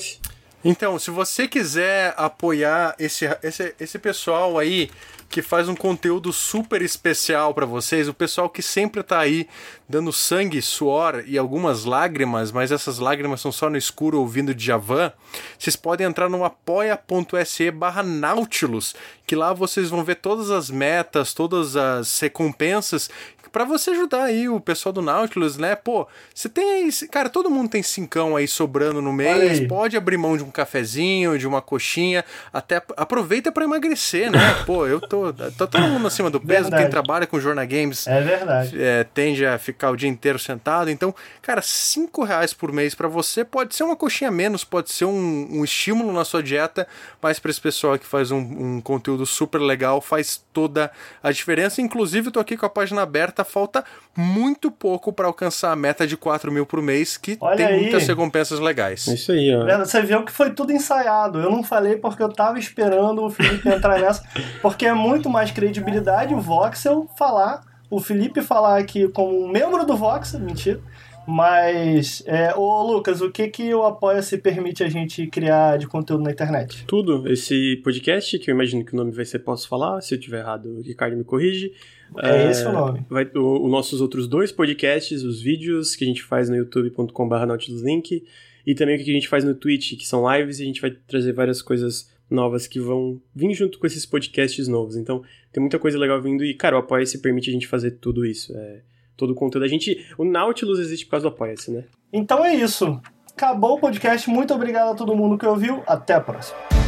então, se você quiser apoiar esse, esse, esse pessoal aí que faz um conteúdo super especial para vocês, o pessoal que sempre tá aí dando sangue, suor e algumas lágrimas, mas essas lágrimas são só no escuro ouvindo Djavan, vocês podem entrar no apoia.se barra Nautilus, que lá vocês vão ver todas as metas, todas as recompensas para você ajudar aí o pessoal do Nautilus, né? Pô, você tem. Cara, todo mundo tem cincão aí sobrando no mês. Pode abrir mão de um cafezinho, de uma coxinha. Até aproveita para emagrecer, né? Pô, eu tô. Tô todo mundo acima do peso. Verdade. Quem trabalha com Jornal Games é verdade. É, tende a ficar o dia inteiro sentado. Então, cara, cinco reais por mês para você pode ser uma coxinha menos, pode ser um, um estímulo na sua dieta, mas para esse pessoal que faz um, um conteúdo super legal, faz toda a diferença. Inclusive, eu tô aqui com a página aberta falta muito pouco para alcançar a meta de 4 mil por mês, que Olha tem aí. muitas recompensas legais. Isso aí, ó. Você viu que foi tudo ensaiado. Eu não falei porque eu tava esperando o Felipe entrar nessa, porque é muito mais credibilidade o Voxel falar, o Felipe falar aqui como membro do Voxel, mentira. Mas, é, ô Lucas, o que que o Apoia-se permite a gente criar de conteúdo na internet? Tudo. Esse podcast, que eu imagino que o nome vai ser Posso Falar, se eu tiver errado, o Ricardo me corrige. É, é esse o nome. Vai, os nossos outros dois podcasts, os vídeos que a gente faz no youtube.com.br nautiluslink e também o que a gente faz no Twitch, que são lives, e a gente vai trazer várias coisas novas que vão vir junto com esses podcasts novos. Então, tem muita coisa legal vindo e, cara, o Apoia-se permite a gente fazer tudo isso. É, todo o conteúdo. A gente, o Nautilus existe por causa do Apoia-se, né? Então é isso. Acabou o podcast. Muito obrigado a todo mundo que ouviu. Até a próxima.